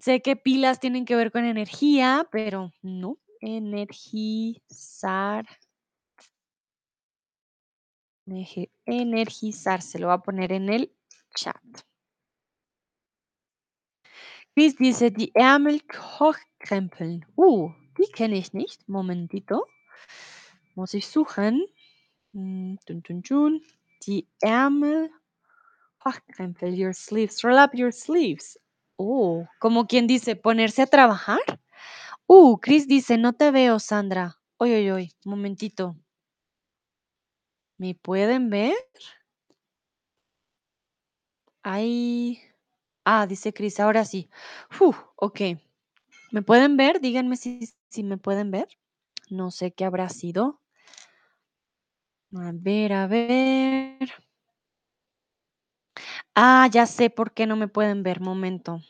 Sé que pilas tienen que ver con energía, pero no. Energizar. Energizarse. Lo voy a poner en el chat. Chris dice, die Ärmel hochkrempeln. Uh, die kenne ich nicht. Momentito. Muss ich suchen. Mm, Tun, tun, tun. Die Ärmel hochkrempeln. Your sleeves. Roll up your sleeves. Oh, como quien dice, ponerse a trabajar. Uh, Chris dice, no te veo, Sandra. Oye, oye, oye, momentito. ¿Me pueden ver? Ay. Ah, dice Cris, ahora sí. Fu, okey. ¿Me pueden ver? Díganme si si me pueden ver. No sé qué habrá sido. A ver, a ver. Ah, ya sé por qué no me pueden ver, momento.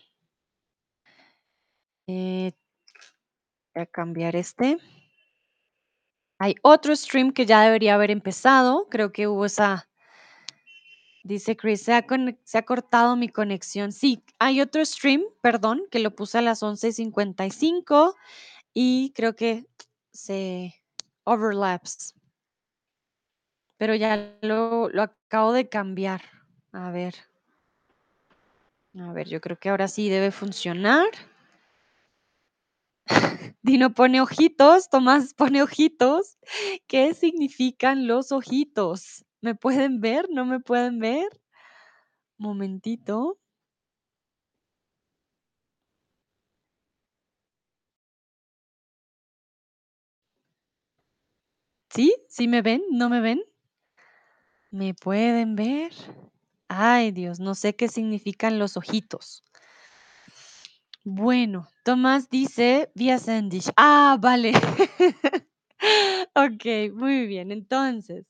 Eh, voy a cambiar este. Hay otro stream que ya debería haber empezado. Creo que hubo esa dice Chris, se ha cortado mi conexión. Sí, hay otro stream, perdón, que lo puse a las 11:55 y creo que se overlaps. Pero ya lo acabo de cambiar. A ver. A ver, yo creo que ahora sí debe funcionar. [laughs] Dino pone ojitos, Tomás pone ojitos. ¿Qué significan los ojitos? ¿Me pueden ver? ¿No me pueden ver? Momentito. ¿Sí? ¿Sí me ven? ¿No me ven? ¿Me pueden ver? Ay, Dios, no sé qué significan los ojitos. Bueno, Tomás dice vía Sendish. Ah, vale. [laughs] Okey, muy bien. Entonces,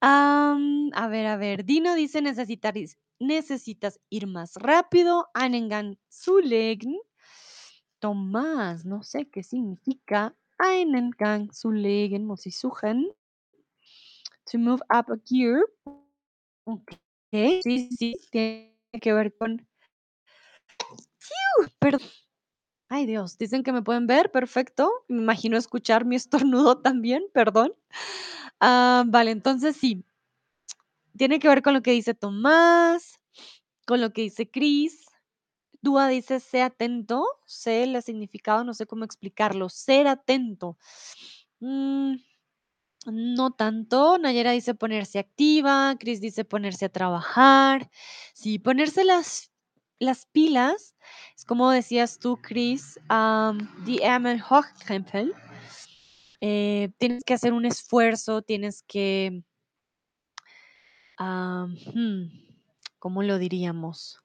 a ver, a ver. Dino dice necesitas ir más rápido. Einen zulegen. Tomás, no sé qué significa einen Gang zulegen, muss ich suchen. To move up a gear. Okey, sí, sí, tiene que ver con. Perdón. Ay, Dios, dicen que me pueden ver, perfecto. Me imagino escuchar mi estornudo también, perdón. Ah, vale, entonces sí. Tiene que ver con lo que dice Tomás, con lo que dice Cris. Dúa dice: "Sé atento". Sé el significado, no sé cómo explicarlo. Ser atento. Mm, no tanto. Nayera dice: "Ponerse activa". Cris dice: "Ponerse a trabajar". Sí, ponerse las las pilas, es como decías tú, Cris, am, die. Eh, tienes que hacer un esfuerzo, tienes que mm, ¿cómo lo diríamos?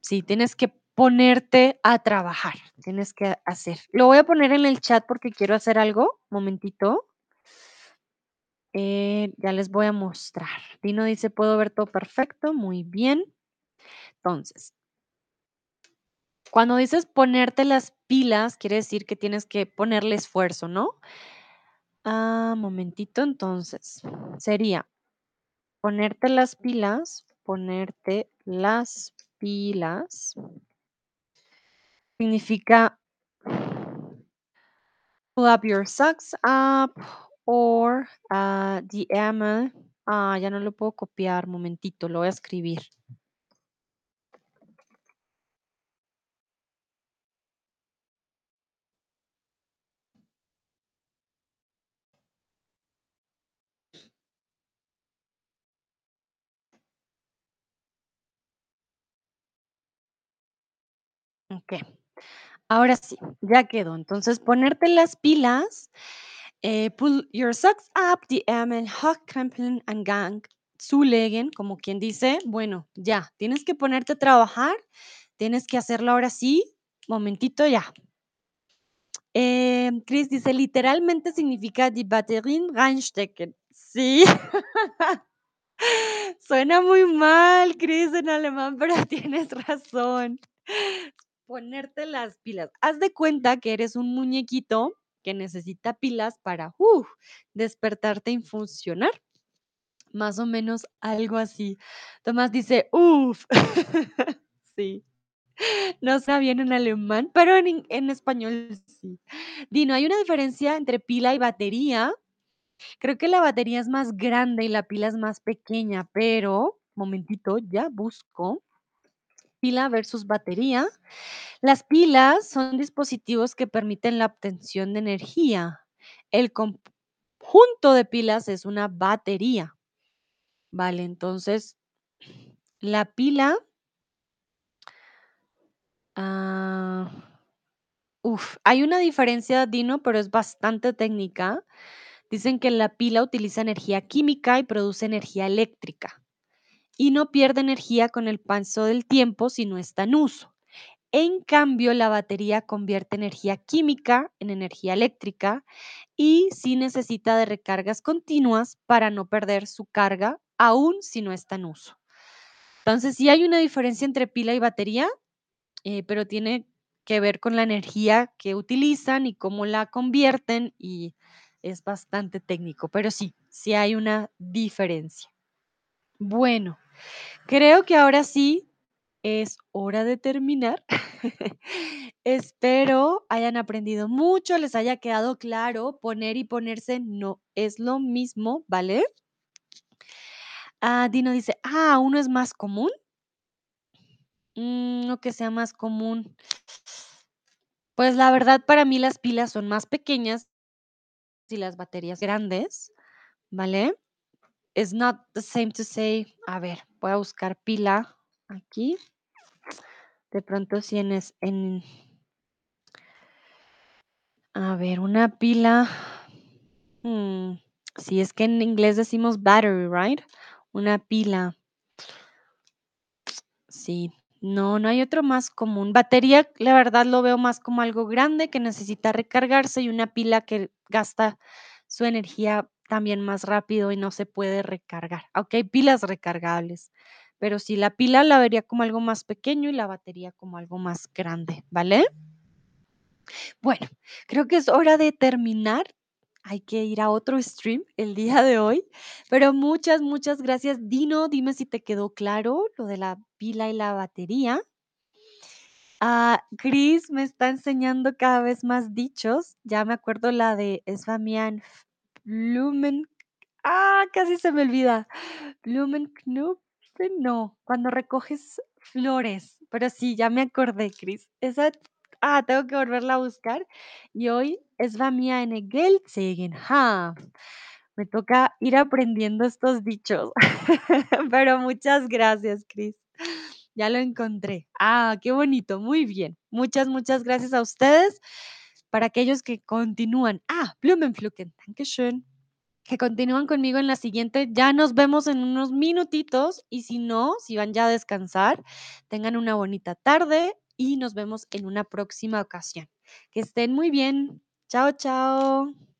Sí, tienes que ponerte a trabajar, tienes que hacer. Lo voy a poner en el chat porque quiero hacer algo, momentito. Eh, ya les voy a mostrar. Dino dice: "Puedo ver todo perfecto". Muy bien. Entonces cuando dices ponerte las pilas, quiere decir que tienes que ponerle esfuerzo, ¿no? Ah, momentito, entonces, sería ponerte las pilas, ponerte las pilas significa pull up your socks up or, ah, die Ärmel. Ah, ya no lo puedo copiar, momentito, lo voy a escribir. Okey. Ahora sí, ya quedó. Entonces, ponerte las pilas, eh, pull your socks up, die Ärmel hochkrempeln, einen Gang zulegen, como quien dice, bueno, ya, tienes que ponerte a trabajar, tienes que hacerlo ahora sí, momentito, ya. Em, Cris dice: "Literalmente significa die Batterien reinstecken". Sí. [laughs] Suena muy mal, Cris, en alemán, pero [laughs] tienes razón. Ponerte las pilas. Haz de cuenta que eres un muñequito que necesita pilas para, ¡uh!, despertarte y funcionar. Más o menos algo así. Tomás dice: "Uf". [laughs] Sí. No suena bien en alemán, pero en en español sí. Dino, ¿hay una diferencia entre pila y batería? Creo que la batería es más grande y la pila es más pequeña, pero momentito, ya busco. Pila versus batería. Las pilas son dispositivos que permiten la obtención de energía. El conjunto de pilas es una batería. Vale, entonces, la pila ah, uf, hay una diferencia, Dino, pero es bastante técnica. Dicen que la pila utiliza energía química y produce energía eléctrica y no pierde energía con el paso del tiempo si no está en uso. En cambio, la batería convierte energía química en energía eléctrica y sí necesita de recargas continuas para no perder su carga aún si no está en uso. Entonces, sí hay una diferencia entre pila y batería, eh, pero tiene que ver con la energía que utilizan y cómo la convierten y es bastante técnico, pero sí, sí hay una diferencia. Bueno, creo que ahora sí es hora de terminar. [laughs] Espero hayan aprendido mucho, les haya quedado claro, poner y ponerse no es lo mismo, ¿vale? Ah, Dino dice, ah, uno es más común. Mm, no que sea más común. Pues la verdad para mí las pilas son más pequeñas y las baterías grandes, ¿vale? It's not the same to say, a ver, voy a buscar pila aquí. De pronto si en, en a ver, una pila. mm, si es que en inglés decimos battery, right? Una pila. Sí, no, no hay otro más común. Batería, la verdad lo veo más como algo grande que necesita recargarse y una pila que gasta su energía también más rápido y no se puede recargar. Aunque hay pilas recargables, pero sí, la pila la vería como algo más pequeño y la batería como algo más grande, ¿vale? Bueno, creo que es hora de terminar. Hay que ir a otro stream el día de hoy, pero muchas, muchas gracias. Dino, dime si te quedó claro lo de la pila y la batería. Ah, Chris me está enseñando cada vez más dichos. Ya me acuerdo la de Svamian Blumen. Ah, casi se me olvida. Blumenknüpfen, no, cuando recoges flores. Pero sí, ya me acordé, Chris. Esa, ah, tengo que volverla a buscar. Y hoy es va mía en Geldsegen. Ja, me toca ir aprendiendo estos dichos. [laughs] Pero muchas gracias, Chris. Ya lo encontré. Ah, qué bonito. Muy bien. Muchas, muchas gracias a ustedes. Para aquellos que continúan. Ah, Blumenpflücken. Dankeschön que continúan conmigo en la siguiente. Ya nos vemos en unos minutitos y si no, si van ya a descansar, tengan una bonita tarde y nos vemos en una próxima ocasión. Que estén muy bien. Chao, chao.